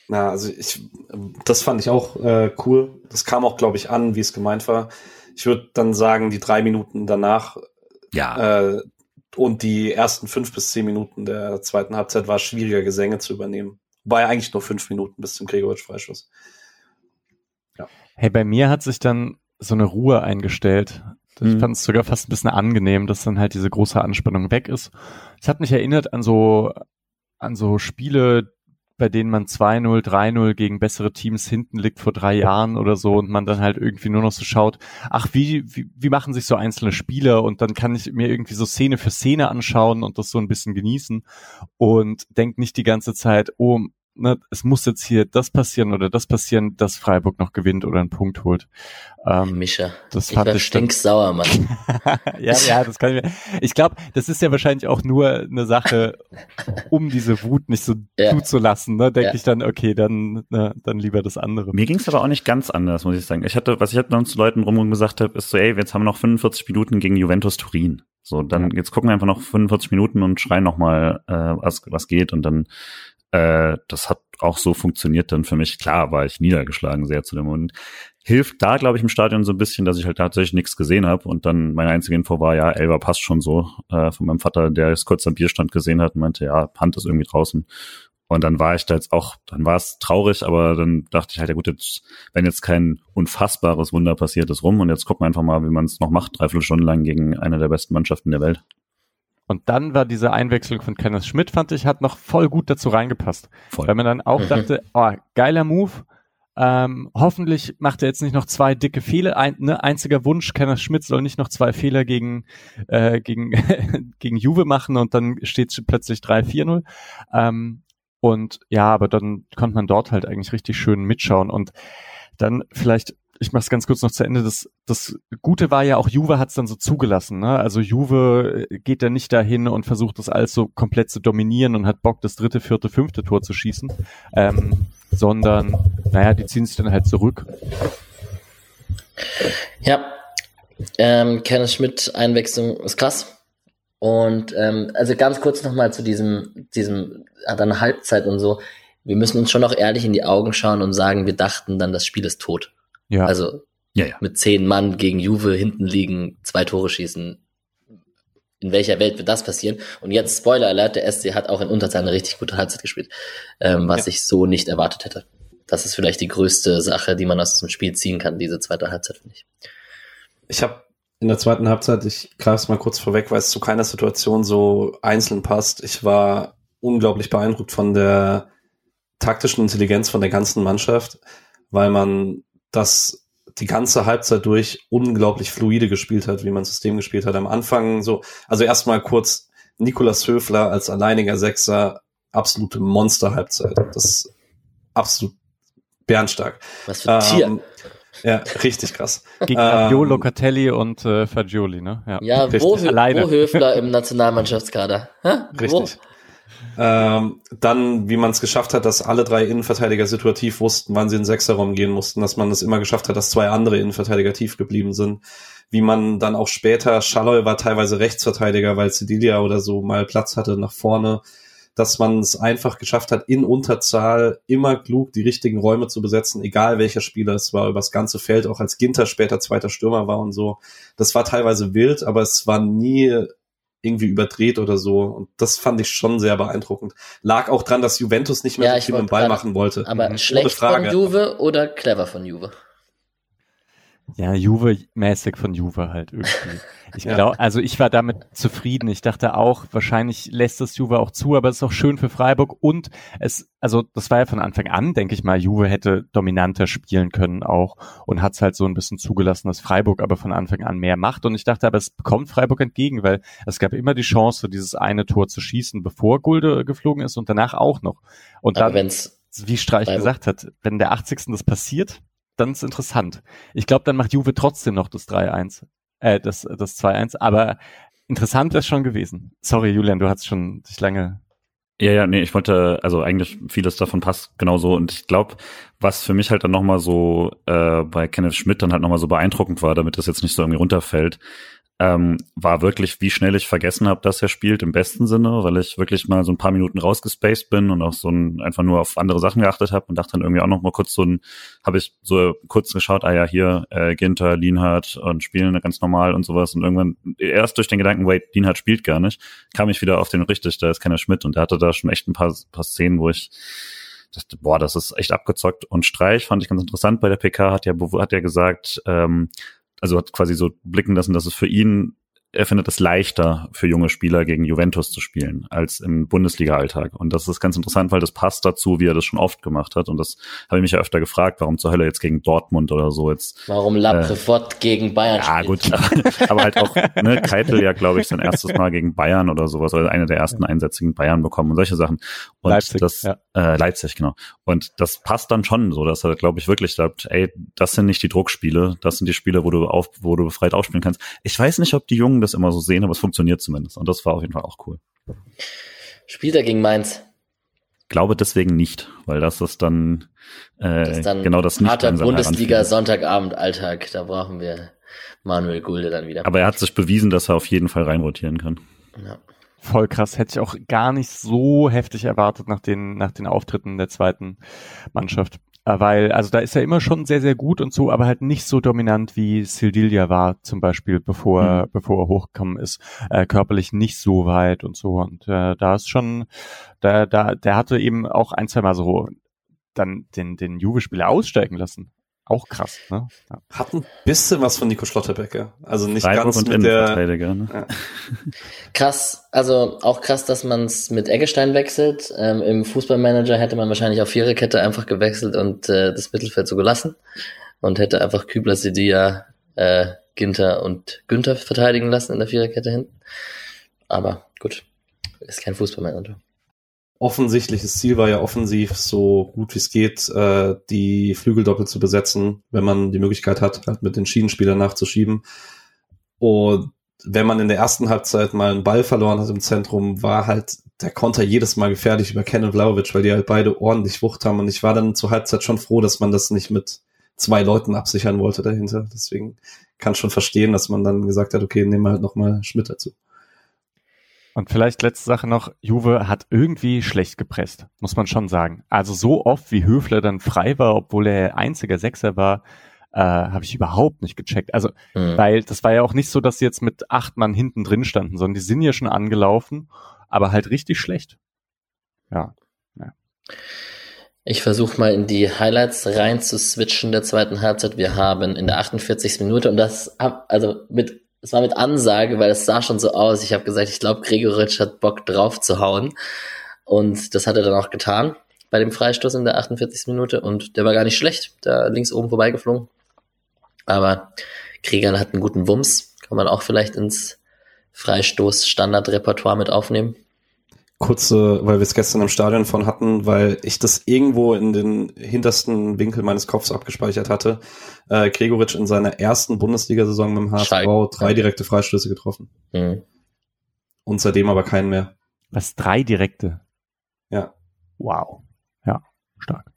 Na, also ich, das fand ich auch äh, cool. Das kam auch, glaube ich, an, wie es gemeint war. Ich würde dann sagen, die drei Minuten danach ja. äh, und die ersten fünf bis zehn Minuten der zweiten Halbzeit war schwieriger, Gesänge zu übernehmen. War ja eigentlich nur fünf Minuten bis zum Gregoritsch-Freischuss. Ja. Hey, bei mir hat sich dann so eine Ruhe eingestellt. Ich mhm. fand es sogar fast ein bisschen angenehm, dass dann halt diese große Anspannung weg ist. Es hat mich erinnert an so, an so Spiele, bei denen man 2-0, 3-0 gegen bessere Teams hinten liegt vor drei Jahren oder so und man dann halt irgendwie nur noch so schaut, ach, wie, wie, wie machen sich so einzelne Spiele und dann kann ich mir irgendwie so Szene für Szene anschauen und das so ein bisschen genießen und denk nicht die ganze Zeit, oh, ne, es muss jetzt hier das passieren oder das passieren, dass Freiburg noch gewinnt oder einen Punkt holt. Ähm, Mischa, das fand ich war stinksauer, Mann. (laughs) ja, ja, das kann ich mir. Ich glaube, das ist ja wahrscheinlich auch nur eine Sache, um diese Wut nicht so ja. zuzulassen. Ne? Denke ja. ich dann, okay, dann, ne, dann lieber das andere. Mir ging es aber auch nicht ganz anders, muss ich sagen. Ich hatte, was ich halt noch zu Leuten rum gesagt habe, ist so, ey, jetzt haben wir noch 45 Minuten gegen Juventus Turin. So, dann jetzt gucken wir einfach noch 45 Minuten und schreien noch mal, äh, was, was geht und dann äh, das hat auch so funktioniert dann für mich. Klar war ich niedergeschlagen sehr zu dem Moment. Hilft da, glaube ich, im Stadion so ein bisschen, dass ich halt tatsächlich nichts gesehen habe und dann meine einzige Info war, ja, Elva passt schon so, äh, von meinem Vater, der es kurz am Bierstand gesehen hat und meinte, ja, Hand ist irgendwie draußen. Und dann war ich da jetzt auch, dann war es traurig, aber dann dachte ich halt, ja gut, jetzt, wenn jetzt kein unfassbares Wunder passiert ist rum und jetzt gucken wir einfach mal, wie man es noch macht, dreiviertel Stunden lang gegen eine der besten Mannschaften der Welt. Und dann war diese Einwechslung von Kenneth Schmidt, fand ich, hat noch voll gut dazu reingepasst. Voll. Weil man dann auch mhm. dachte, oh, geiler Move. Ähm, hoffentlich macht er jetzt nicht noch zwei dicke Fehler. Ein ne, einziger Wunsch, Kenneth Schmidt soll nicht noch zwei Fehler gegen, äh, gegen, (laughs) gegen Juve machen und dann steht es plötzlich 3-4-0. Ähm, und ja, aber dann konnte man dort halt eigentlich richtig schön mitschauen. Und dann vielleicht ich mach's ganz kurz noch zu Ende. Das, das Gute war ja auch, Juve hat's dann so zugelassen. Ne? Also Juve geht da nicht dahin und versucht das alles so komplett zu dominieren und hat Bock, das dritte, vierte, fünfte Tor zu schießen, ähm, sondern, naja, die ziehen sich dann halt zurück. Ja, ähm, Kenneth Schmidt Einwechslung ist krass. Und ähm, also ganz kurz nochmal zu diesem, diesem, dann Halbzeit und so. Wir müssen uns schon noch ehrlich in die Augen schauen und sagen, wir dachten dann, das Spiel ist tot. Ja. Also ja, ja. mit zehn Mann gegen Juve hinten liegen, zwei Tore schießen. In welcher Welt wird das passieren? Und jetzt Spoiler Alert: Der SC hat auch in Unterzahl eine richtig gute Halbzeit gespielt, ähm, was ja. ich so nicht erwartet hätte. Das ist vielleicht die größte Sache, die man aus diesem Spiel ziehen kann, diese zweite Halbzeit, finde ich. Ich habe in der zweiten Halbzeit, ich greife es mal kurz vorweg, weil es zu keiner Situation so einzeln passt. Ich war unglaublich beeindruckt von der taktischen Intelligenz von der ganzen Mannschaft, weil man das die ganze Halbzeit durch unglaublich fluide gespielt hat, wie man System gespielt hat. Am Anfang so, also erstmal kurz Nikolas Höfler als alleiniger Sechser, absolute Monster-Halbzeit. Das ist absolut bärenstark. Was für ein Tier. Ähm, ja, richtig krass. Gegen ähm, Locatelli und äh, Fagioli, ne? Ja, ja wo, wo Höfler im Nationalmannschaftskader? Hä? Richtig. Wo? Ähm, dann, wie man es geschafft hat, dass alle drei Innenverteidiger situativ wussten, wann sie in den Sechserraum gehen mussten, dass man es immer geschafft hat, dass zwei andere Innenverteidiger tief geblieben sind. Wie man dann auch später, Schalloy war teilweise Rechtsverteidiger, weil Sedilia oder so mal Platz hatte nach vorne, dass man es einfach geschafft hat, in Unterzahl immer klug die richtigen Räume zu besetzen, egal welcher Spieler es war, übers ganze Feld, auch als Ginter später zweiter Stürmer war und so. Das war teilweise wild, aber es war nie irgendwie überdreht oder so. Und das fand ich schon sehr beeindruckend. Lag auch dran, dass Juventus nicht mehr ja, so viel mit dem Ball machen wollte. Aber mhm. schlecht von Juve oder clever von Juve? Ja, Juve-mäßig von Juve halt irgendwie. (laughs) Ich glaube, also ich war damit zufrieden. Ich dachte auch, wahrscheinlich lässt es Juve auch zu, aber es ist auch schön für Freiburg und es, also das war ja von Anfang an, denke ich mal, Juve hätte dominanter spielen können auch und hat es halt so ein bisschen zugelassen, dass Freiburg aber von Anfang an mehr macht und ich dachte aber, es kommt Freiburg entgegen, weil es gab immer die Chance, dieses eine Tor zu schießen, bevor Gulde geflogen ist und danach auch noch. Und dann, wie Streich gesagt hat, wenn der 80. das passiert, dann ist interessant. Ich glaube, dann macht Juve trotzdem noch das 3-1, äh, das, das 2-1, aber interessant wäre schon gewesen. Sorry, Julian, du hast schon dich lange ja, ja, nee, ich wollte, also eigentlich vieles davon passt genauso. Und ich glaube, was für mich halt dann nochmal so äh, bei Kenneth Schmidt dann halt nochmal so beeindruckend war, damit das jetzt nicht so irgendwie runterfällt, ähm, war wirklich, wie schnell ich vergessen habe, dass er spielt im besten Sinne, weil ich wirklich mal so ein paar Minuten rausgespaced bin und auch so ein, einfach nur auf andere Sachen geachtet habe und dachte dann irgendwie auch noch mal kurz so ein, habe ich so kurz geschaut, ah ja, hier äh, Ginter, Lienhardt und spielen ganz normal und sowas und irgendwann erst durch den Gedanken, wait, Lienhardt spielt gar nicht, kam ich wieder auf den richtig, da ist keiner Schmidt und der hatte da schon echt ein paar, paar Szenen, wo ich dachte, boah, das ist echt abgezockt und Streich fand ich ganz interessant bei der PK, hat ja, hat ja gesagt, ähm, also hat quasi so blicken lassen, dass es für ihn er findet es leichter für junge Spieler gegen Juventus zu spielen als im Bundesliga-Alltag. Und das ist ganz interessant, weil das passt dazu, wie er das schon oft gemacht hat. Und das habe ich mich ja öfter gefragt, warum zur Hölle jetzt gegen Dortmund oder so jetzt. Warum Laprevot äh, gegen Bayern Ja, spielt. gut, (laughs) aber halt auch, ne, Keitel ja, glaube ich, sein erstes Mal gegen Bayern oder sowas, oder eine der ersten Einsätze gegen Bayern bekommen und solche Sachen. Und Leipzig, das, ja. äh, Leipzig, genau. Und das passt dann schon so, dass er, glaube ich, wirklich sagt, ey, das sind nicht die Druckspiele, das sind die Spiele, wo du auf, wo du befreit aufspielen kannst. Ich weiß nicht, ob die Jungen das immer so sehen, aber es funktioniert zumindest. Und das war auf jeden Fall auch cool. Spielt er gegen Mainz? Glaube deswegen nicht, weil das ist dann, äh, das ist dann genau das nicht. Harter Bundesliga Sonntagabend Alltag, da brauchen wir Manuel Gulde dann wieder. Aber er hat sich bewiesen, dass er auf jeden Fall reinrotieren kann. Ja. Voll krass, hätte ich auch gar nicht so heftig erwartet nach den, nach den Auftritten der zweiten Mannschaft. Äh, weil, also da ist er immer schon sehr, sehr gut und so, aber halt nicht so dominant wie Sildilia war, zum Beispiel, bevor, mhm. bevor er hochgekommen ist, äh, körperlich nicht so weit und so. Und äh, da ist schon, da, da, der hatte eben auch ein, zwei Mal so dann den, den Juve-Spieler aussteigen lassen. Auch krass, ne? Ja. Hat ein bisschen was von Nico Schlotterbecker. Also nicht Freiburg ganz mit der... Ne? Ja. Krass, also auch krass, dass man es mit Eggestein wechselt. Ähm, Im Fußballmanager hätte man wahrscheinlich auf Viererkette einfach gewechselt und äh, das Mittelfeld so gelassen. Und hätte einfach Kübler, Sedia, äh, Ginter und Günther verteidigen lassen in der Viererkette hinten. Aber gut, ist kein Fußballmanager offensichtliches Ziel war ja offensiv so gut wie es geht, äh, die Flügeldoppel zu besetzen, wenn man die Möglichkeit hat, halt mit den Schienenspielern nachzuschieben. Und wenn man in der ersten Halbzeit mal einen Ball verloren hat im Zentrum, war halt der Konter jedes Mal gefährlich über Ken und Vlaovic, weil die halt beide ordentlich Wucht haben. Und ich war dann zur Halbzeit schon froh, dass man das nicht mit zwei Leuten absichern wollte dahinter. Deswegen kann schon verstehen, dass man dann gesagt hat, okay, nehmen wir halt nochmal Schmidt dazu. Und vielleicht letzte Sache noch, Juve hat irgendwie schlecht gepresst, muss man schon sagen. Also so oft wie Höfler dann frei war, obwohl er einziger Sechser war, äh, habe ich überhaupt nicht gecheckt. Also, mhm. weil das war ja auch nicht so, dass sie jetzt mit acht Mann hinten drin standen, sondern die sind ja schon angelaufen, aber halt richtig schlecht. Ja. ja. Ich versuche mal in die Highlights rein zu switchen der zweiten Halbzeit. Wir haben in der 48. Minute und das also mit es war mit Ansage, weil es sah schon so aus. Ich habe gesagt, ich glaube, Gregoritsch hat Bock drauf zu hauen. Und das hat er dann auch getan bei dem Freistoß in der 48. Minute. Und der war gar nicht schlecht, da links oben vorbeigeflogen. Aber Krieger hat einen guten Wumms. Kann man auch vielleicht ins Freistoß-Standard-Repertoire mit aufnehmen kurze, weil wir es gestern im Stadion von hatten, weil ich das irgendwo in den hintersten Winkel meines Kopfs abgespeichert hatte. Äh, Gregoritsch in seiner ersten Bundesliga-Saison mit dem HSV Scheiße. drei direkte Freistöße getroffen. Mhm. Und seitdem aber keinen mehr. Was, drei direkte? Ja. Wow. Ja, stark.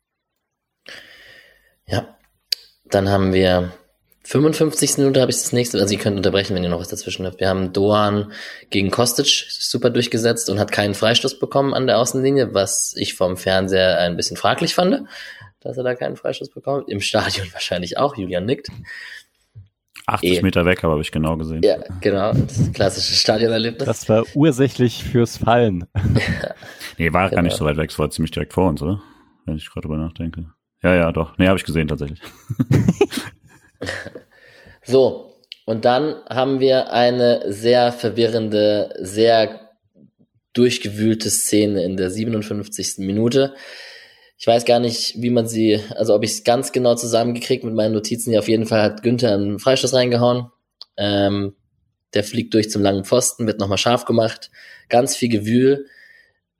Ja. Dann haben wir 55. Minute habe ich das nächste, also ihr könnt unterbrechen, wenn ihr noch was dazwischen habt. Wir haben Doan gegen Kostic super durchgesetzt und hat keinen Freistoß bekommen an der Außenlinie, was ich vom Fernseher ein bisschen fraglich fand, dass er da keinen Freistoß bekommt. Im Stadion (laughs) wahrscheinlich auch, Julian nickt. 80 e Meter weg, habe ich genau gesehen. Ja, genau, das klassische Stadionerlebnis. Das war ursächlich fürs Fallen. (laughs) nee, war genau. gar nicht so weit weg, es war ziemlich direkt vor uns, oder? Wenn ich gerade drüber nachdenke. Ja, ja, doch. Nee, habe ich gesehen tatsächlich. (laughs) (laughs) so, und dann haben wir eine sehr verwirrende, sehr durchgewühlte Szene in der 57. Minute. Ich weiß gar nicht, wie man sie, also ob ich es ganz genau zusammengekriegt mit meinen Notizen. Ja, auf jeden Fall hat Günther einen Freistoß reingehauen. Ähm, der fliegt durch zum langen Pfosten, wird nochmal scharf gemacht. Ganz viel Gewühl.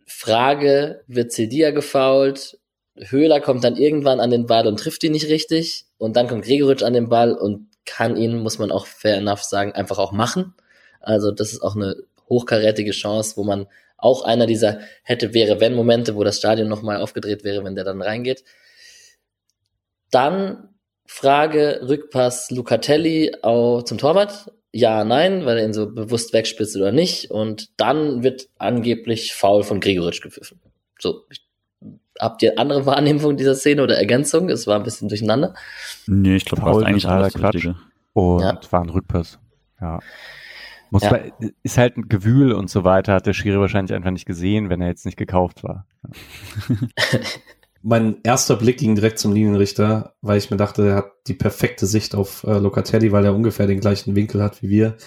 Frage, wird Cedia gefault? Höhler kommt dann irgendwann an den Ball und trifft ihn nicht richtig. Und dann kommt Gregoritsch an den Ball und kann ihn, muss man auch fair enough sagen, einfach auch machen. Also das ist auch eine hochkarätige Chance, wo man auch einer dieser hätte, wäre, wenn Momente, wo das Stadion nochmal aufgedreht wäre, wenn der dann reingeht. Dann Frage, Rückpass Lucatelli zum Torwart. Ja, nein, weil er ihn so bewusst wegspitzt oder nicht. Und dann wird angeblich faul von Gregoritsch gepfiffen. So, ich Habt ihr andere Wahrnehmung dieser Szene oder Ergänzung? Es war ein bisschen durcheinander. Nee, ich glaube, war eigentlich alles Quatsch. Und ja. war ein Rückpass. Ja. Muss ja. Bei, ist halt ein Gewühl und so weiter, hat der Schiri wahrscheinlich einfach nicht gesehen, wenn er jetzt nicht gekauft war. Ja. mein erster Blick ging direkt zum Linienrichter, weil ich mir dachte, er hat die perfekte Sicht auf äh, Locatelli, weil er ungefähr den gleichen Winkel hat wie wir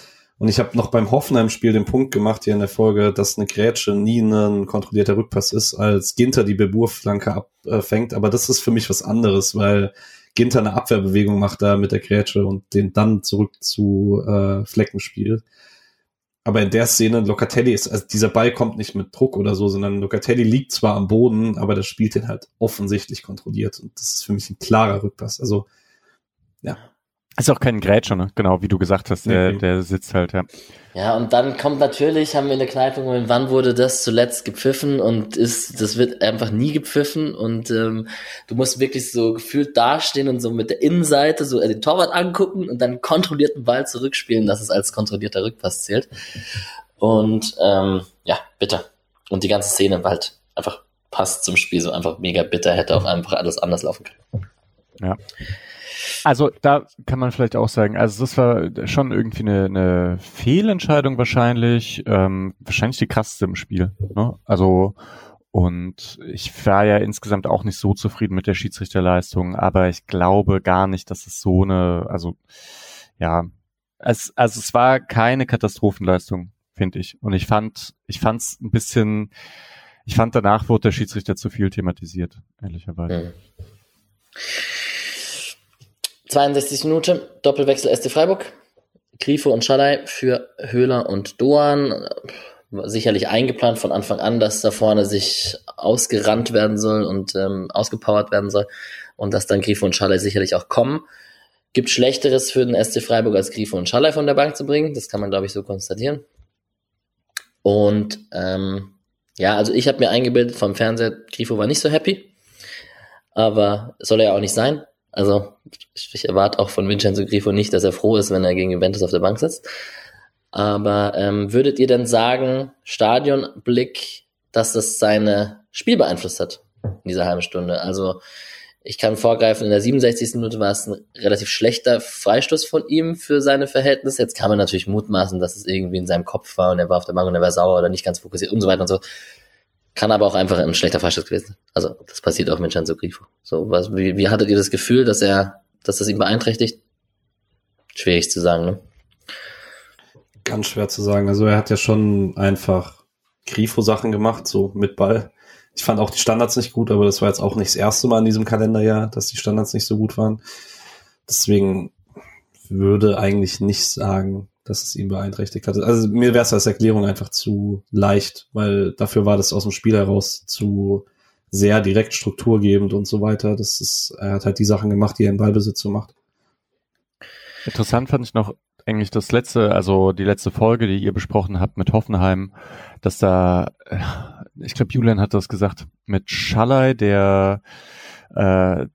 Und ich habe noch beim Hoffenheim-Spiel den Punkt gemacht hier in der Folge, dass eine Grätsche nie ein kontrollierter Rückpass ist, als Ginter die Beburflanke abfängt. Aber das ist für mich was anderes, weil Ginter eine Abwehrbewegung macht da mit der Grätsche und den dann zurück zu äh, Flecken spielt. Aber in der Szene, Locatelli ist, also dieser Ball kommt nicht mit Druck oder so, sondern Locatelli liegt zwar am Boden, aber das spielt den halt offensichtlich kontrolliert. Und das ist für mich ein klarer Rückpass. Also, ja. Ist auch kein Grätscher, ne? Genau, wie du gesagt hast, der, der sitzt halt, ja. Ja, und dann kommt natürlich, haben wir eine Kneipe, wann wurde das zuletzt gepfiffen und ist, das wird einfach nie gepfiffen und ähm, du musst wirklich so gefühlt dastehen und so mit der Innenseite so den Torwart angucken und dann kontrollierten Ball zurückspielen, dass es als kontrollierter Rückpass zählt. Und ähm, ja, bitter. Und die ganze Szene war halt einfach passt zum Spiel, so einfach mega bitter, hätte auch einfach alles anders laufen können. Ja. Also da kann man vielleicht auch sagen, also das war schon irgendwie eine, eine Fehlentscheidung wahrscheinlich, ähm, wahrscheinlich die krasseste im Spiel. Ne? Also und ich war ja insgesamt auch nicht so zufrieden mit der Schiedsrichterleistung, aber ich glaube gar nicht, dass es so eine, also ja, es, also es war keine Katastrophenleistung, finde ich. Und ich fand, ich fand es ein bisschen, ich fand danach wurde der Schiedsrichter zu viel thematisiert, ehrlicherweise. Mhm. 62 Minuten, Doppelwechsel SC Freiburg. Grifo und Schalay für Höhler und Doan. Sicherlich eingeplant von Anfang an, dass da vorne sich ausgerannt werden soll und ähm, ausgepowert werden soll und dass dann Grifo und Schalay sicherlich auch kommen. Gibt Schlechteres für den SC Freiburg als Grifo und Schalay von der Bank zu bringen. Das kann man, glaube ich, so konstatieren. Und ähm, ja, also ich habe mir eingebildet vom Fernseher, Grifo war nicht so happy. Aber soll er ja auch nicht sein. Also ich erwarte auch von Vincenzo Grifo nicht, dass er froh ist, wenn er gegen Juventus auf der Bank sitzt. Aber ähm, würdet ihr denn sagen, Stadionblick, dass das seine Spiel beeinflusst hat in dieser halben Stunde? Also ich kann vorgreifen, in der 67. Minute war es ein relativ schlechter Freistoß von ihm für seine Verhältnisse. Jetzt kann man natürlich mutmaßen, dass es irgendwie in seinem Kopf war und er war auf der Bank und er war sauer oder nicht ganz fokussiert und so weiter und so. Kann aber auch einfach ein schlechter Freistoß gewesen. Also das passiert auch mit Chanzo Grifo. So, was, wie, wie hattet ihr das Gefühl, dass er, dass das ihn beeinträchtigt? Schwierig zu sagen, ne? Ganz schwer zu sagen. Also er hat ja schon einfach Grifo-Sachen gemacht, so mit Ball. Ich fand auch die Standards nicht gut, aber das war jetzt auch nicht das erste Mal in diesem Kalenderjahr, dass die Standards nicht so gut waren. Deswegen würde eigentlich nicht sagen, dass es ihn beeinträchtigt hat. Also mir wäre es als Erklärung einfach zu leicht, weil dafür war das aus dem Spiel heraus zu sehr direkt strukturgebend und so weiter. Das ist, er hat halt die Sachen gemacht, die er in Ballbesitz so macht. Interessant fand ich noch eigentlich das letzte, also die letzte Folge, die ihr besprochen habt mit Hoffenheim, dass da, ich glaube, Julian hat das gesagt, mit Schallei, der äh,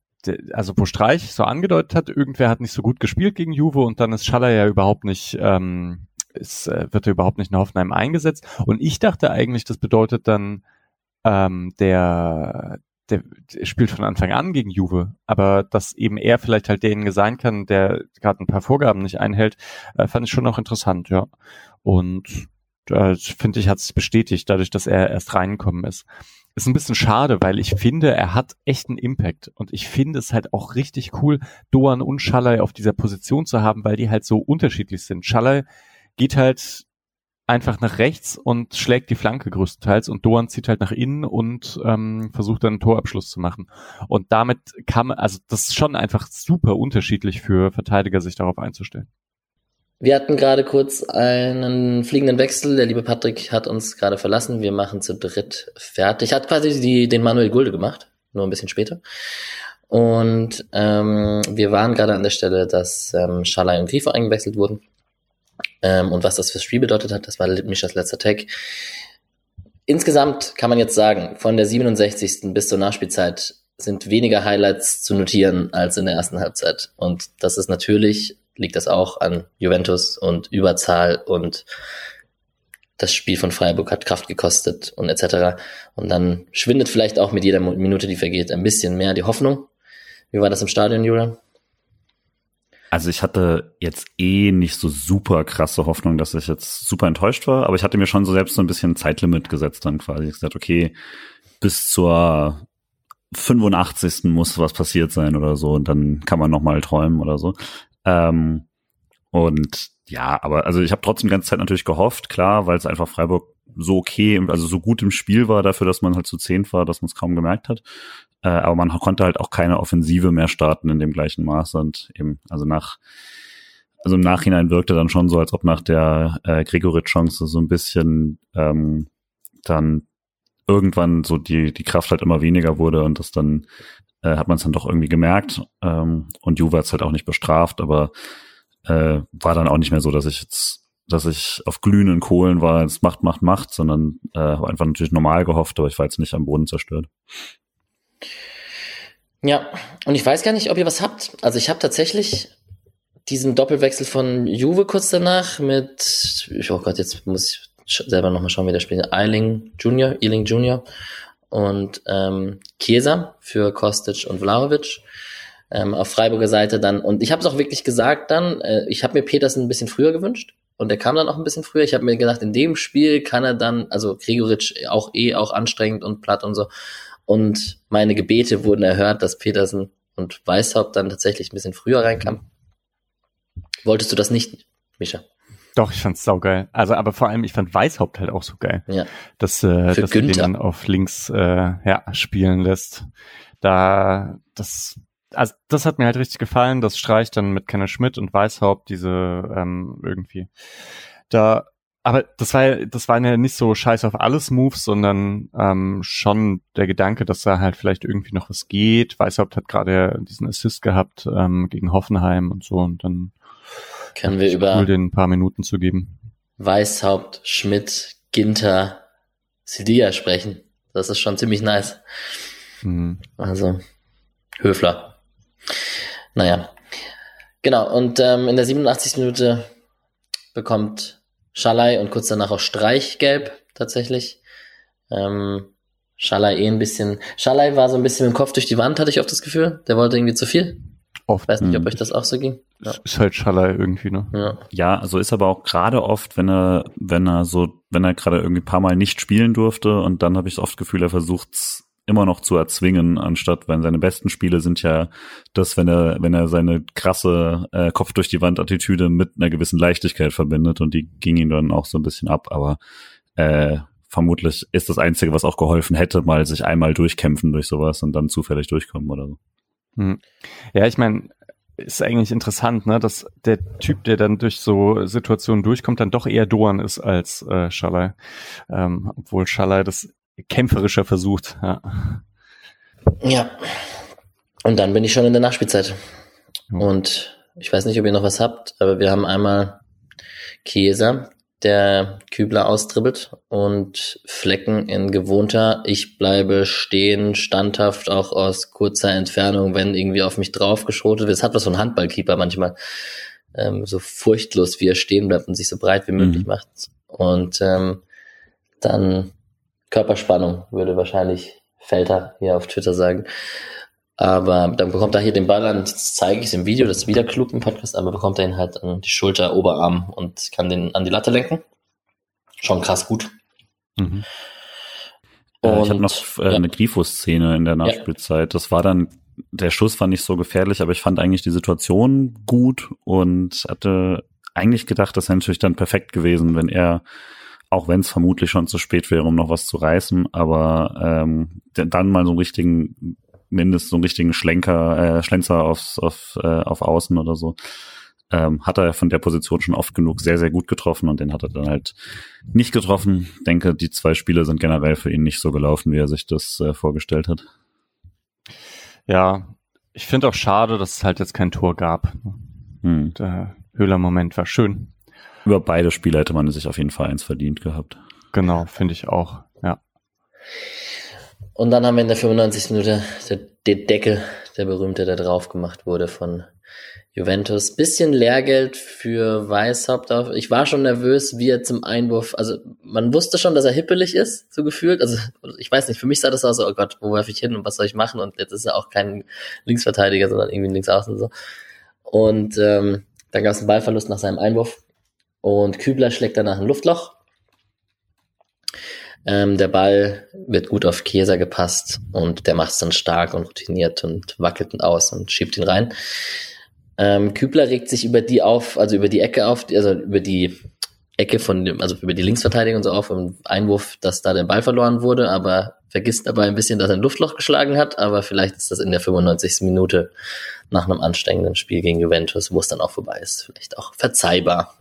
also wo Streich so angedeutet hat, irgendwer hat nicht so gut gespielt gegen Juve und dann ist Schaller ja überhaupt nicht, ähm, ist, äh, wird er überhaupt nicht in Hoffenheim eingesetzt. Und ich dachte eigentlich, das bedeutet dann, ähm, der, der, der spielt von Anfang an gegen Juve, aber dass eben er vielleicht halt derjenige sein kann, der gerade ein paar Vorgaben nicht einhält, äh, fand ich schon noch interessant, ja. Und äh, finde ich, hat es bestätigt, dadurch, dass er erst reingekommen ist ist ein bisschen schade, weil ich finde, er hat echt einen Impact. Und ich finde es halt auch richtig cool, Doan und Schallei auf dieser Position zu haben, weil die halt so unterschiedlich sind. Schallei geht halt einfach nach rechts und schlägt die Flanke größtenteils und Doan zieht halt nach innen und ähm, versucht dann einen Torabschluss zu machen. Und damit kann man, also das ist schon einfach super unterschiedlich für Verteidiger, sich darauf einzustellen. Wir hatten gerade kurz einen fliegenden Wechsel. Der liebe Patrick hat uns gerade verlassen. Wir machen zu dritt fertig. Hat quasi die, den Manuel Gulde gemacht, nur ein bisschen später. Und ähm, wir waren gerade an der Stelle, dass ähm, Schalai und Grifo eingewechselt wurden. Ähm, und was das fürs Spiel bedeutet hat, das war Mischas letzter Tag. Insgesamt kann man jetzt sagen, von der 67. bis zur Nachspielzeit sind weniger Highlights zu notieren als in der ersten Halbzeit. Und das ist natürlich liegt das auch an Juventus und Überzahl und das Spiel von Freiburg hat Kraft gekostet und etc. Und dann schwindet vielleicht auch mit jeder Minute, die vergeht, ein bisschen mehr die Hoffnung. Wie war das im Stadion, Julian? Also ich hatte jetzt eh nicht so super krasse Hoffnung, dass ich jetzt super enttäuscht war, aber ich hatte mir schon so selbst so ein bisschen Zeitlimit gesetzt dann quasi. Ich gesagt, okay, bis zur 85. muss was passiert sein oder so und dann kann man noch mal träumen oder so. Ähm, und ja, aber also ich habe trotzdem die ganze Zeit natürlich gehofft, klar, weil es einfach Freiburg so okay, also so gut im Spiel war dafür, dass man halt zu zehn war, dass man es kaum gemerkt hat. Äh, aber man konnte halt auch keine Offensive mehr starten in dem gleichen Maße und eben, also nach, also im Nachhinein wirkte dann schon so, als ob nach der äh, Gregoritsch-Chance so ein bisschen ähm, dann irgendwann so die, die Kraft halt immer weniger wurde und das dann äh, hat man es dann doch irgendwie gemerkt. Ähm, und Juve hat es halt auch nicht bestraft, aber äh, war dann auch nicht mehr so, dass ich jetzt, dass ich auf glühenden Kohlen war, es macht, macht, macht, sondern äh, habe einfach natürlich normal gehofft, aber ich war jetzt nicht am Boden zerstört. Ja, und ich weiß gar nicht, ob ihr was habt. Also ich habe tatsächlich diesen Doppelwechsel von Juve kurz danach mit, oh Gott, jetzt muss ich selber nochmal schauen, wie der spielt. Eiling Junior, Eiling Junior und ähm, Chiesa für Kostic und Vlahovic ähm, auf Freiburger Seite dann. Und ich habe es auch wirklich gesagt dann, äh, ich habe mir Petersen ein bisschen früher gewünscht. Und er kam dann auch ein bisschen früher. Ich habe mir gedacht, in dem Spiel kann er dann, also Gregoritsch auch eh auch anstrengend und platt und so. Und meine Gebete wurden erhört, dass Petersen und Weißhaupt dann tatsächlich ein bisschen früher reinkam. Wolltest du das nicht, Mischa? Doch, ich fand's saugeil. Also, aber vor allem, ich fand Weißhaupt halt auch so geil. Ja. Dass, äh, Für dass er den Günther. dann auf links äh, ja, spielen lässt. Da, das, also das hat mir halt richtig gefallen. Das streicht dann mit Kenne Schmidt und Weißhaupt diese ähm, irgendwie. Da, aber das war das waren ja nicht so Scheiß auf alles Moves, sondern ähm, schon der Gedanke, dass da halt vielleicht irgendwie noch was geht. Weißhaupt hat gerade diesen Assist gehabt ähm, gegen Hoffenheim und so und dann Können wir über cool, den ein paar Minuten zu geben. Weißhaupt, Schmidt, Ginter, Sidia sprechen. Das ist schon ziemlich nice. Mhm. Also Höfler. Naja. Genau, und ähm, in der 87. Minute bekommt Schalai und kurz danach auch Streichgelb tatsächlich. Ähm, Schalai eh ein bisschen. Schalai war so ein bisschen mit dem Kopf durch die Wand, hatte ich oft das Gefühl. Der wollte irgendwie zu viel. Oft. Weiß nicht, ob euch das auch so ging. Ja. Ist halt Schaller irgendwie, ne? ja. Ja, so ist aber auch gerade oft, wenn er, wenn er so, wenn er gerade irgendwie ein paar Mal nicht spielen durfte und dann habe ich oft das Gefühl, er versucht's immer noch zu erzwingen, anstatt wenn seine besten Spiele sind ja das, wenn er, wenn er seine krasse äh, Kopf durch die Wand Attitüde mit einer gewissen Leichtigkeit verbindet und die ging ihm dann auch so ein bisschen ab, aber äh, vermutlich ist das Einzige, was auch geholfen hätte, mal sich einmal durchkämpfen durch sowas und dann zufällig durchkommen oder so. Hm. Ja, ich meine, ist eigentlich interessant, ne, dass der Typ, der dann durch so Situationen durchkommt, dann doch eher Doan ist als äh, Schalay. Ähm, obwohl Schalay das kämpferischer versucht. Ja. ja. Und dann bin ich schon in der Nachspielzeit. Ja. Und ich weiß nicht, ob ihr noch was habt, aber wir haben einmal Chiesa, der Kübler austribbelt und Flecken in gewohnter, ich bleibe stehen, standhaft, auch aus kurzer Entfernung, wenn irgendwie auf mich draufgeschotet wird. Es hat was von Handballkeeper manchmal. Ähm, so furchtlos, wie er stehen bleibt und sich so breit wie möglich Mhm. macht. Und ähm, dann Körperspannung, würde wahrscheinlich Felter hier auf Twitter sagen. Aber dann bekommt er hier den Ball an, das zeige ich es im Video, das ist wieder klug im Podcast, aber bekommt er ihn halt an die Schulter, Oberarm und kann den an die Latte lenken. Schon krass gut. Mhm. Äh, ich Und- habe noch äh, ja. eine Grifo-Szene in der Nachspielzeit. Das war dann, der Schuss war nicht so gefährlich, aber ich fand eigentlich die Situation gut und hatte eigentlich gedacht, das wäre natürlich dann perfekt gewesen, wenn er, auch wenn es vermutlich schon zu spät wäre, um noch was zu reißen, aber ähm, dann mal so einen richtigen, mindestens so einen richtigen Schlenker, äh, Schlenzer aufs, auf, äh, auf Außen oder so. Ähm, hat er von der Position schon oft genug sehr, sehr gut getroffen und den hat er dann halt nicht getroffen. Denke, die zwei Spiele sind generell für ihn nicht so gelaufen, wie er sich das äh, vorgestellt hat. Ja, ich finde auch schade, dass es halt jetzt kein Tor gab. Hm. Der Höhler-Moment war schön. Über beide Spiele hätte man sich auf jeden Fall eins verdient gehabt. Genau, finde ich auch. Ja. Und dann haben wir in der 95. Minute der, der Deckel, der berühmte, der drauf gemacht wurde von Juventus. Bisschen Lehrgeld für Weißhaupt. Auf. Ich war schon nervös, wie er zum Einwurf, also man wusste schon, dass er hippelig ist, so gefühlt. Also ich weiß nicht, für mich sah das aus, so, oh Gott, wo werfe ich hin und was soll ich machen? Und jetzt ist er auch kein Linksverteidiger, sondern irgendwie ein Linksaußen und so. Und ähm, dann gab es einen Ballverlust nach seinem Einwurf. Und Kübler schlägt danach ein Luftloch. Ähm, der Ball wird gut auf Chiesa gepasst und der macht es dann stark und routiniert und wackelt ihn aus und schiebt ihn rein. Ähm, Kübler regt sich über die auf, also über die Ecke auf, also über die Ecke von dem, also über die Linksverteidigung so auf im Einwurf, dass da der Ball verloren wurde, aber vergisst dabei ein bisschen, dass er ein Luftloch geschlagen hat, aber vielleicht ist das in der 95. Minute nach einem anstrengenden Spiel gegen Juventus, wo es dann auch vorbei ist, vielleicht auch verzeihbar.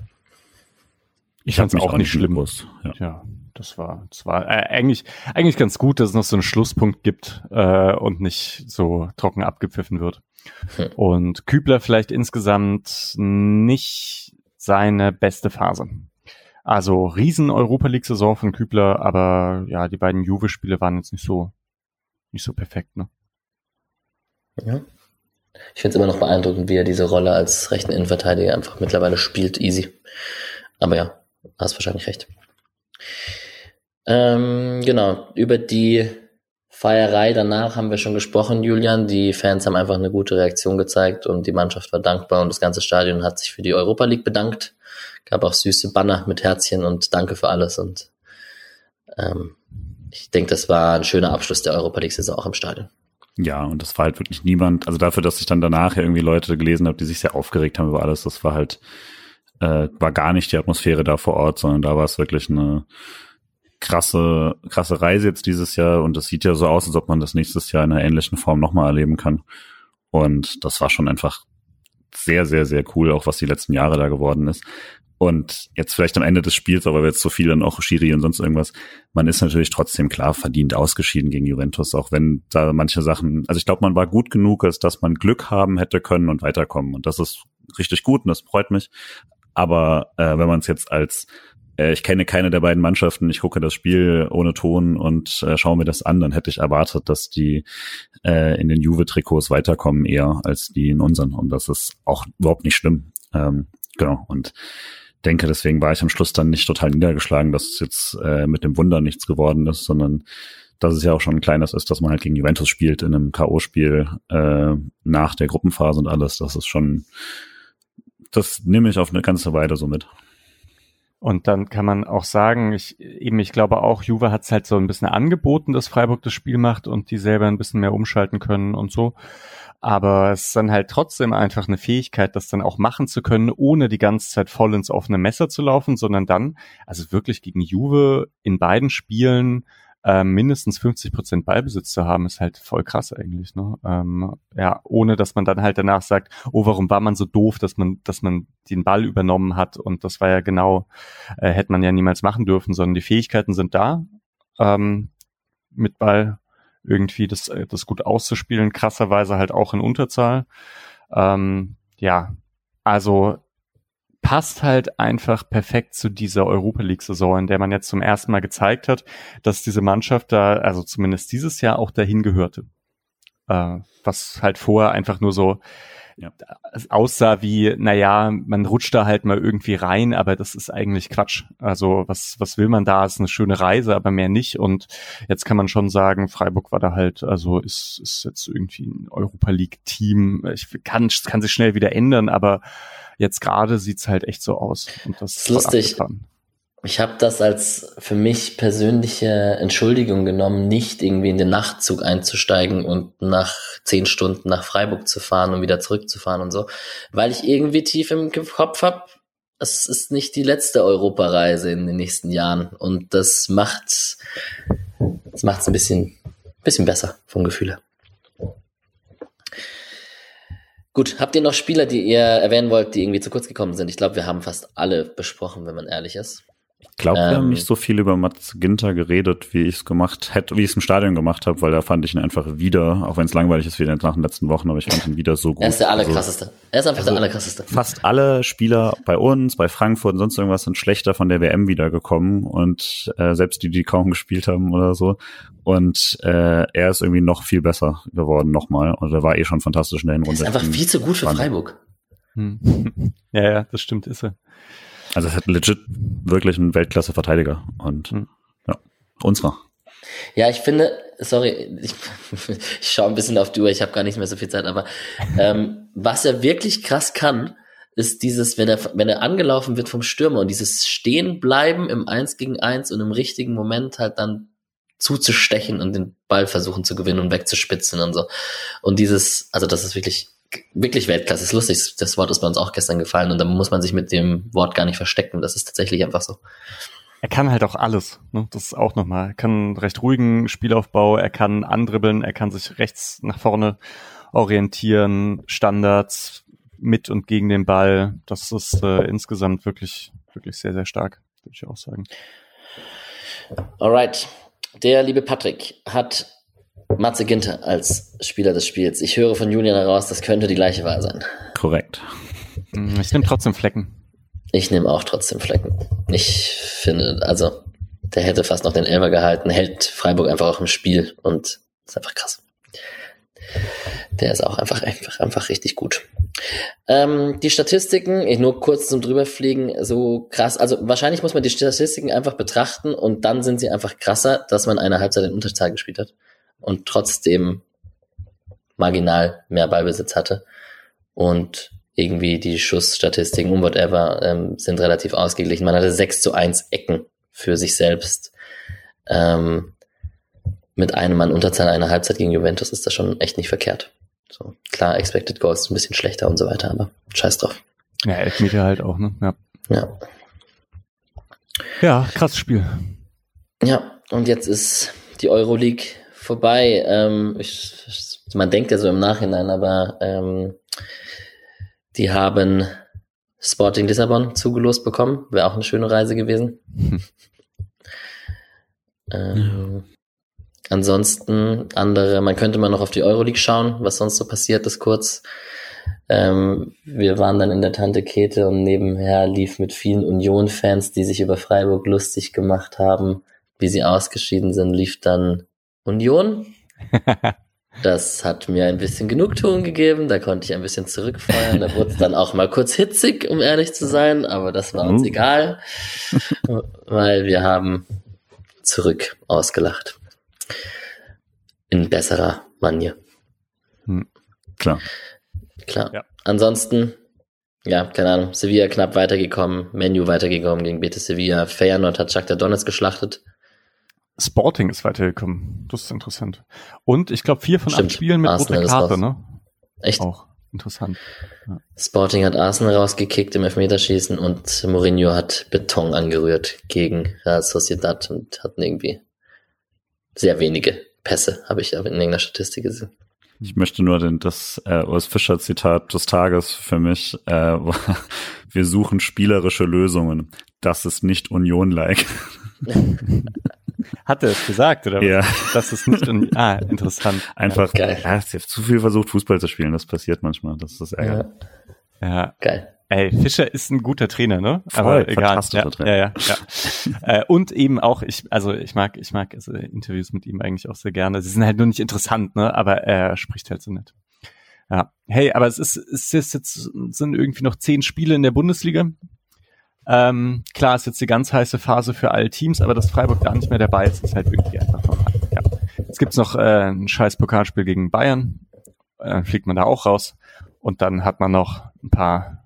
Ich fand es auch, nicht schlimm. Gewusst, ja. ja. Das war, das war äh, eigentlich, eigentlich ganz gut, dass es noch so einen Schlusspunkt gibt äh, und nicht so trocken abgepfiffen wird. Hm. Und Kübler vielleicht insgesamt nicht seine beste Phase. Also riesen Europa League Saison von Kübler, aber ja, die beiden Juve Spiele waren jetzt nicht so nicht so perfekt, ne? Ja. Ich finde es immer noch beeindruckend, wie er diese Rolle als rechten Innenverteidiger einfach mittlerweile spielt, easy. Aber ja, hast wahrscheinlich recht. Ähm, genau, über die Feierei danach haben wir schon gesprochen, Julian. Die Fans haben einfach eine gute Reaktion gezeigt und die Mannschaft war dankbar und das ganze Stadion hat sich für die Europa League bedankt gab auch süße Banner mit Herzchen und Danke für alles. Und ähm, ich denke, das war ein schöner Abschluss der Europa League-Saison auch im Stadion. Ja, und das war halt wirklich niemand, also dafür, dass ich dann danach irgendwie Leute gelesen habe, die sich sehr aufgeregt haben über alles, das war halt, äh, war gar nicht die Atmosphäre da vor Ort, sondern da war es wirklich eine krasse, krasse Reise jetzt dieses Jahr und es sieht ja so aus, als ob man das nächstes Jahr in einer ähnlichen Form nochmal erleben kann. Und das war schon einfach sehr, sehr, sehr cool, auch was die letzten Jahre da geworden ist. Und jetzt vielleicht am Ende des Spiels, aber jetzt so viel dann auch Schiri und sonst irgendwas, man ist natürlich trotzdem klar verdient ausgeschieden gegen Juventus, auch wenn da manche Sachen, also ich glaube, man war gut genug, als dass man Glück haben hätte können und weiterkommen. Und das ist richtig gut und das freut mich. Aber äh, wenn man es jetzt als äh, ich kenne keine der beiden Mannschaften, ich gucke das Spiel ohne Ton und äh, schaue mir das an, dann hätte ich erwartet, dass die äh, in den Juve-Trikots weiterkommen eher als die in unseren. Und das ist auch überhaupt nicht schlimm. Ähm, genau. Und denke, deswegen war ich am Schluss dann nicht total niedergeschlagen, dass es jetzt äh, mit dem Wunder nichts geworden ist, sondern dass es ja auch schon ein kleines ist, dass man halt gegen Juventus spielt in einem K.O.-Spiel äh, nach der Gruppenphase und alles. Das ist schon, das nehme ich auf eine ganze Weile so mit. Und dann kann man auch sagen, ich eben, ich glaube auch, Juve hat es halt so ein bisschen angeboten, dass Freiburg das Spiel macht und die selber ein bisschen mehr umschalten können und so. Aber es ist dann halt trotzdem einfach eine Fähigkeit, das dann auch machen zu können, ohne die ganze Zeit voll ins offene Messer zu laufen, sondern dann, also wirklich gegen Juve in beiden Spielen äh, mindestens 50 Prozent Ballbesitz zu haben, ist halt voll krass eigentlich. Ne? Ähm, ja, ohne dass man dann halt danach sagt, oh, warum war man so doof, dass man, dass man den Ball übernommen hat und das war ja genau, äh, hätte man ja niemals machen dürfen, sondern die Fähigkeiten sind da. Ähm, mit Ball irgendwie das, äh, das gut auszuspielen, krasserweise halt auch in Unterzahl. Ähm, ja, also passt halt einfach perfekt zu dieser Europa League-Saison, in der man jetzt zum ersten Mal gezeigt hat, dass diese Mannschaft da, also zumindest dieses Jahr auch dahin gehörte. Äh, was halt vorher einfach nur so, ja. es aussah wie, naja, man rutscht da halt mal irgendwie rein, aber das ist eigentlich Quatsch. Also was, was will man da? Ist eine schöne Reise, aber mehr nicht. Und jetzt kann man schon sagen, Freiburg war da halt, also ist, ist jetzt irgendwie ein Europa League-Team. Ich kann, kann sich schnell wieder ändern, aber jetzt gerade sieht's halt echt so aus. Und das, das ist lustig. Abgefahren. Ich habe das als für mich persönliche Entschuldigung genommen, nicht irgendwie in den Nachtzug einzusteigen und nach zehn Stunden nach Freiburg zu fahren und wieder zurückzufahren und so, weil ich irgendwie tief im Kopf habe, es ist nicht die letzte Europareise in den nächsten Jahren und das macht das macht's ein bisschen bisschen besser vom Gefühl her. Gut, habt ihr noch Spieler, die ihr erwähnen wollt, die irgendwie zu kurz gekommen sind? Ich glaube, wir haben fast alle besprochen, wenn man ehrlich ist. Ich glaube, ähm, wir haben ähm, nicht so viel über Mats Ginter geredet, wie ich es gemacht hätte, wie ich es im Stadion gemacht habe, weil da fand ich ihn einfach wieder, auch wenn es langweilig ist wie nach den letzten Wochen, aber ich fand ihn wieder so gut. Er ist der allerkrasseste. Also, er ist einfach also der allerkrasseste. Fast alle Spieler bei uns, bei Frankfurt und sonst irgendwas sind schlechter von der WM wiedergekommen und äh, selbst die, die kaum gespielt haben oder so. Und äh, er ist irgendwie noch viel besser geworden nochmal. Und er war eh schon fantastisch in der Hinrunde. Er ist einfach viel zu gut für Freiburg. Hm. (laughs) ja, ja, das stimmt, ist er. Also es hat legit wirklich einen Weltklasse-Verteidiger und mhm. ja, unserer. Ja, ich finde, sorry, ich, (laughs) ich schaue ein bisschen auf die Uhr, ich habe gar nicht mehr so viel Zeit, aber ähm, was er wirklich krass kann, ist dieses, wenn er, wenn er angelaufen wird vom Stürmer und dieses Stehenbleiben im Eins gegen Eins und im richtigen Moment halt dann zuzustechen und den Ball versuchen zu gewinnen und wegzuspitzen und so. Und dieses, also das ist wirklich wirklich Weltklasse. ist lustig, das Wort ist bei uns auch gestern gefallen und da muss man sich mit dem Wort gar nicht verstecken. Das ist tatsächlich einfach so. Er kann halt auch alles. Ne? Das ist auch nochmal. Er kann recht ruhigen Spielaufbau, er kann andribbeln, er kann sich rechts nach vorne orientieren, Standards mit und gegen den Ball. Das ist äh, insgesamt wirklich, wirklich sehr, sehr stark, würde ich auch sagen. Alright. Der liebe Patrick hat Matze Ginter als Spieler des Spiels. Ich höre von Julian heraus, das könnte die gleiche Wahl sein. Korrekt. Hm, ich nehme trotzdem Flecken. Ich nehme auch trotzdem Flecken. Ich finde, also, der hätte fast noch den Elfer gehalten, hält Freiburg einfach auch im Spiel und ist einfach krass. Der ist auch einfach, einfach, einfach richtig gut. Ähm, die Statistiken, ich nur kurz zum drüberfliegen, so krass. Also wahrscheinlich muss man die Statistiken einfach betrachten und dann sind sie einfach krasser, dass man eine Halbzeit in Unterzahl gespielt hat und trotzdem marginal mehr Ballbesitz hatte. Und irgendwie die Schussstatistiken und whatever ähm, sind relativ ausgeglichen. Man hatte 6 zu 1 Ecken für sich selbst. Ähm, mit einem Mann Unterzahl einer Halbzeit gegen Juventus ist das schon echt nicht verkehrt. So, klar, Expected Goals ein bisschen schlechter und so weiter, aber scheiß drauf. Ja, Elfmeter halt auch, ne? Ja. Ja, ja krasses Spiel. Ja, und jetzt ist die Euroleague vorbei. Ähm, ich, man denkt ja so im Nachhinein, aber ähm, die haben Sporting Lissabon zugelost bekommen. Wäre auch eine schöne Reise gewesen. (laughs) ähm, ansonsten andere, man könnte mal noch auf die Euroleague schauen, was sonst so passiert ist kurz. Ähm, wir waren dann in der Tante Kete und nebenher lief mit vielen Union-Fans, die sich über Freiburg lustig gemacht haben, wie sie ausgeschieden sind, lief dann Union. (laughs) Das hat mir ein bisschen Genugtuung gegeben, da konnte ich ein bisschen zurückfeuern. Da wurde es dann auch mal kurz hitzig, um ehrlich zu sein, aber das war uns uh. egal, weil wir haben zurück ausgelacht. In besserer Manier. Hm. Klar. Klar. Ja. Ansonsten, ja, keine Ahnung, Sevilla knapp weitergekommen, Menu weitergekommen gegen Betis Sevilla, Feyenoord hat Shakhtar Donetsk geschlachtet. Sporting ist weitergekommen. Das ist interessant. Und ich glaube, vier von Stimmt. acht Spielen mit Arsenal roter Karte, ne? Echt? Auch interessant. Ja. Sporting hat Arsenal rausgekickt im Elfmeterschießen und Mourinho hat Beton angerührt gegen Real Sociedad und hatten irgendwie sehr wenige Pässe, habe ich aber in irgendeiner Statistik gesehen. Ich möchte nur den, das äh, Urs Fischer Zitat des Tages für mich. Äh, (laughs) wir suchen spielerische Lösungen. Das ist nicht Union-like. (laughs) Hat er es gesagt, oder? Ja. Das ist nicht, un ah, interessant. (laughs) Einfach, ja, geil. er hat zu viel versucht, Fußball zu spielen. Das passiert manchmal. Das ist das Ärger. Ja. ja. Geil. Ey, Fischer ist ein guter Trainer, ne? Voll, Aber egal. Ja, Trainer. ja, ja, ja. äh, und eben auch, ich, also ich mag, ich mag also Interviews mit ihm eigentlich auch sehr gerne. Sie sind halt nur nicht interessant, ne? Aber er spricht halt so nett. Ja. Hey, aber es ist, es ist jetzt sind irgendwie noch zehn Spiele in der Bundesliga. Ähm, klar ist jetzt die ganz heiße Phase für alle Teams, aber dass Freiburg da nicht mehr dabei ist, ist halt irgendwie einfach normal. Ja. Jetzt gibt's noch äh, ein scheiß Pokalspiel gegen Bayern, äh, fliegt man da auch raus und dann hat man noch ein paar,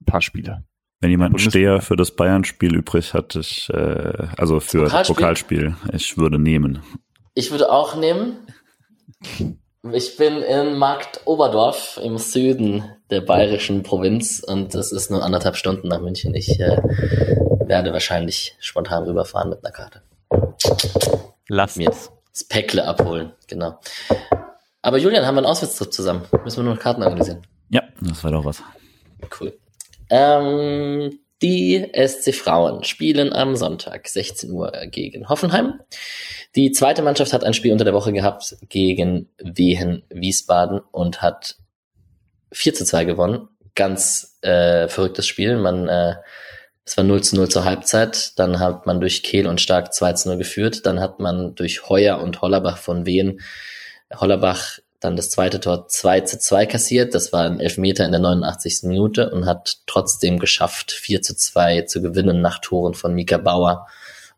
ein paar Spiele. Wenn jemand einen Steher für das Bayern-Spiel übrig hat, ich, äh, also für Pokalspiel? Pokalspiel, ich würde nehmen. Ich würde auch nehmen. Ich bin in Markt Oberdorf im Süden der bayerischen Provinz und es ist nur anderthalb Stunden nach München. Ich äh, werde wahrscheinlich spontan rüberfahren mit einer Karte. Lass mir das Päckle abholen, genau. Aber Julian, haben wir einen Auswärtstrip zusammen? Müssen wir nur noch Karten organisieren? Ja, das war doch was. Cool. Ähm, die SC Frauen spielen am Sonntag 16 Uhr gegen Hoffenheim. Die zweite Mannschaft hat ein Spiel unter der Woche gehabt gegen Wehen Wiesbaden und hat 4 zu 2 gewonnen. Ganz äh, verrücktes Spiel. Man, äh, es war 0 zu 0 zur Halbzeit. Dann hat man durch Kehl und Stark 2 zu 0 geführt. Dann hat man durch Heuer und Hollerbach von Wehen Hollerbach dann das zweite Tor 2 zu 2 kassiert. Das war ein Elfmeter in der 89. Minute und hat trotzdem geschafft, 4 zu 2 zu gewinnen nach Toren von Mika Bauer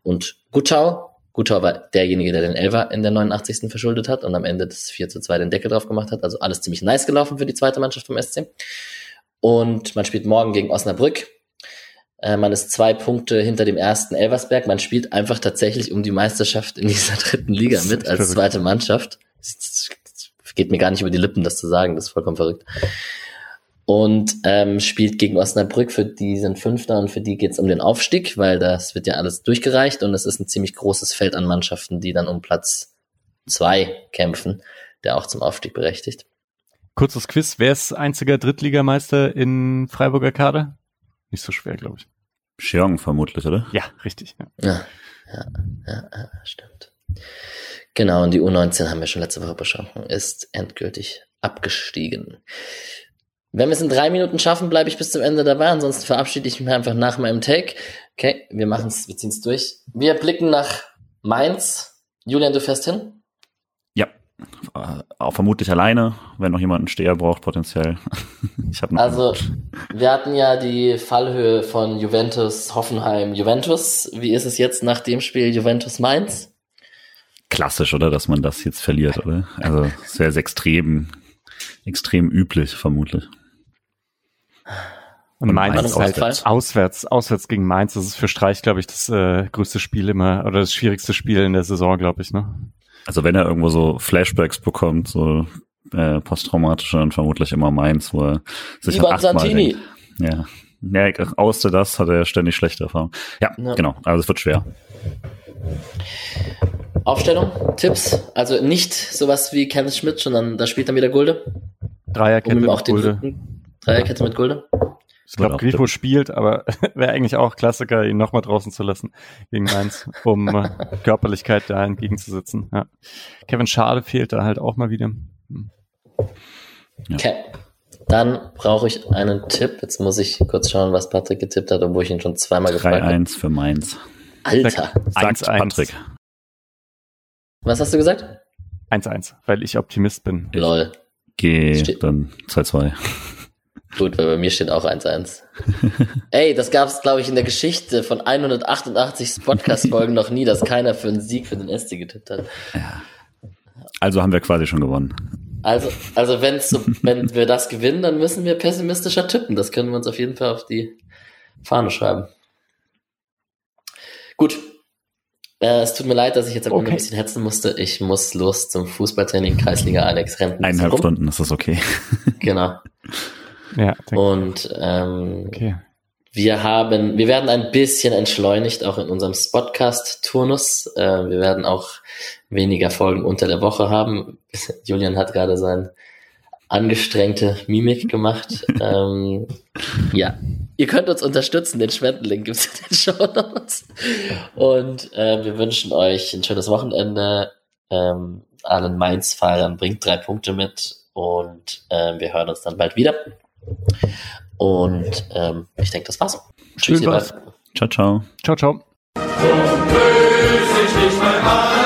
und Guttau. Guttau war derjenige, der den Elfer in der 89. verschuldet hat und am Ende das 4 zu 2 den Deckel drauf gemacht hat. Also alles ziemlich nice gelaufen für die zweite Mannschaft vom SC. Und man spielt morgen gegen Osnabrück. Äh, man ist zwei Punkte hinter dem ersten Elversberg. Man spielt einfach tatsächlich um die Meisterschaft in dieser dritten Liga mit als zweite Mannschaft geht mir gar nicht über die Lippen, das zu sagen, das ist vollkommen verrückt. Und ähm, spielt gegen Osnabrück, für die sind Fünfter und für die geht's um den Aufstieg, weil das wird ja alles durchgereicht und es ist ein ziemlich großes Feld an Mannschaften, die dann um Platz zwei kämpfen, der auch zum Aufstieg berechtigt. Kurzes Quiz, wer ist einziger Drittligameister in Freiburger Kader? Nicht so schwer, glaube ich. Cheong vermutlich, oder? Ja, richtig. Ja. Ja, ja, ja, ja, stimmt. Genau, und die U19 haben wir schon letzte Woche besprochen, ist endgültig abgestiegen. Wenn wir es in drei Minuten schaffen, bleibe ich bis zum Ende dabei. Ansonsten verabschiede ich mich einfach nach meinem Take. Okay, wir machen es, wir ziehen es durch. Wir blicken nach Mainz. Julian, du fährst hin? Ja. Äh, Auch vermutlich alleine, wenn noch jemand einen Steher braucht, potenziell. (laughs) Ich hab noch Also, wir hatten ja die Fallhöhe von Juventus, Hoffenheim, Juventus. Wie ist es jetzt nach dem Spiel Juventus Mainz? Klassisch, oder, dass man das jetzt verliert, oder? Also es wäre extrem, extrem üblich, vermutlich. Und Mainz Mainz ist halt auswärts. auswärts, auswärts gegen Mainz. Das ist für Streich, glaube ich, das äh, größte Spiel immer oder das schwierigste Spiel in der Saison, glaube ich. Ne? Also wenn er irgendwo so Flashbacks bekommt, so äh, posttraumatische, dann vermutlich immer Mainz, wo er sich Ivan achtmal Santini. denkt. Ja. Ja, außer das hat er ständig schlechte Erfahrungen. Ja, Ja. genau. Also es wird schwer. Aufstellung, Tipps. Also nicht sowas wie Kevin Schmidt, sondern da spielt dann wieder Gulde. Um Dreierkette auch mit Gulde. Dreierkette mit Gulde. Ich glaube, Grifo spielt, aber (laughs) wäre eigentlich auch Klassiker, ihn nochmal draußen zu lassen gegen Mainz, um äh, Körperlichkeit da entgegenzusetzen. Ja. Kevin Schade fehlt da halt auch mal wieder. Hm. Okay. Dann brauche ich einen Tipp. Jetzt muss ich kurz schauen, was Patrick getippt hat, obwohl ich ihn schon zweimal gefragt habe. 3-1 für Mainz. Alter, Sagt 1-1. Patrick. Was hast du gesagt? 1-1, weil ich Optimist bin. Lol. Geh dann 2-2. (laughs) Gut, weil bei mir steht auch 1-1. (laughs) Ey, das gab es, glaube ich, in der Geschichte von 188 Podcast-Folgen noch nie, dass keiner für einen Sieg für den SC getippt hat. Also haben wir quasi schon gewonnen. Also, also wenn's so, wenn wir das gewinnen, dann müssen wir pessimistischer tippen. Das können wir uns auf jeden Fall auf die Fahne schreiben. Gut. Äh, es tut mir leid, dass ich jetzt am Ende Okay. ein bisschen hetzen musste. Ich muss los zum Fußballtraining Kreisliga Alex Renten. Eineinhalb rum. Stunden, ist das okay. (laughs) Genau. Ja, Und ähm, okay. wir haben, wir werden ein bisschen entschleunigt, auch in unserem Spotcast-Turnus. Äh, wir werden auch weniger Folgen unter der Woche haben. (laughs) Julian hat gerade sein angestrengte Mimik gemacht. (laughs) ähm, ja, ihr könnt uns unterstützen. Den Spendenlink gibt's in den (laughs) Show Notes. Und äh, wir wünschen euch ein schönes Wochenende. Ähm, allen Mainz-Fahrern bringt drei Punkte mit und äh, wir hören uns dann bald wieder. Und ähm, ich denke, das war's. Schön ihr. Ciao, ciao. Ciao, ciao. Grüß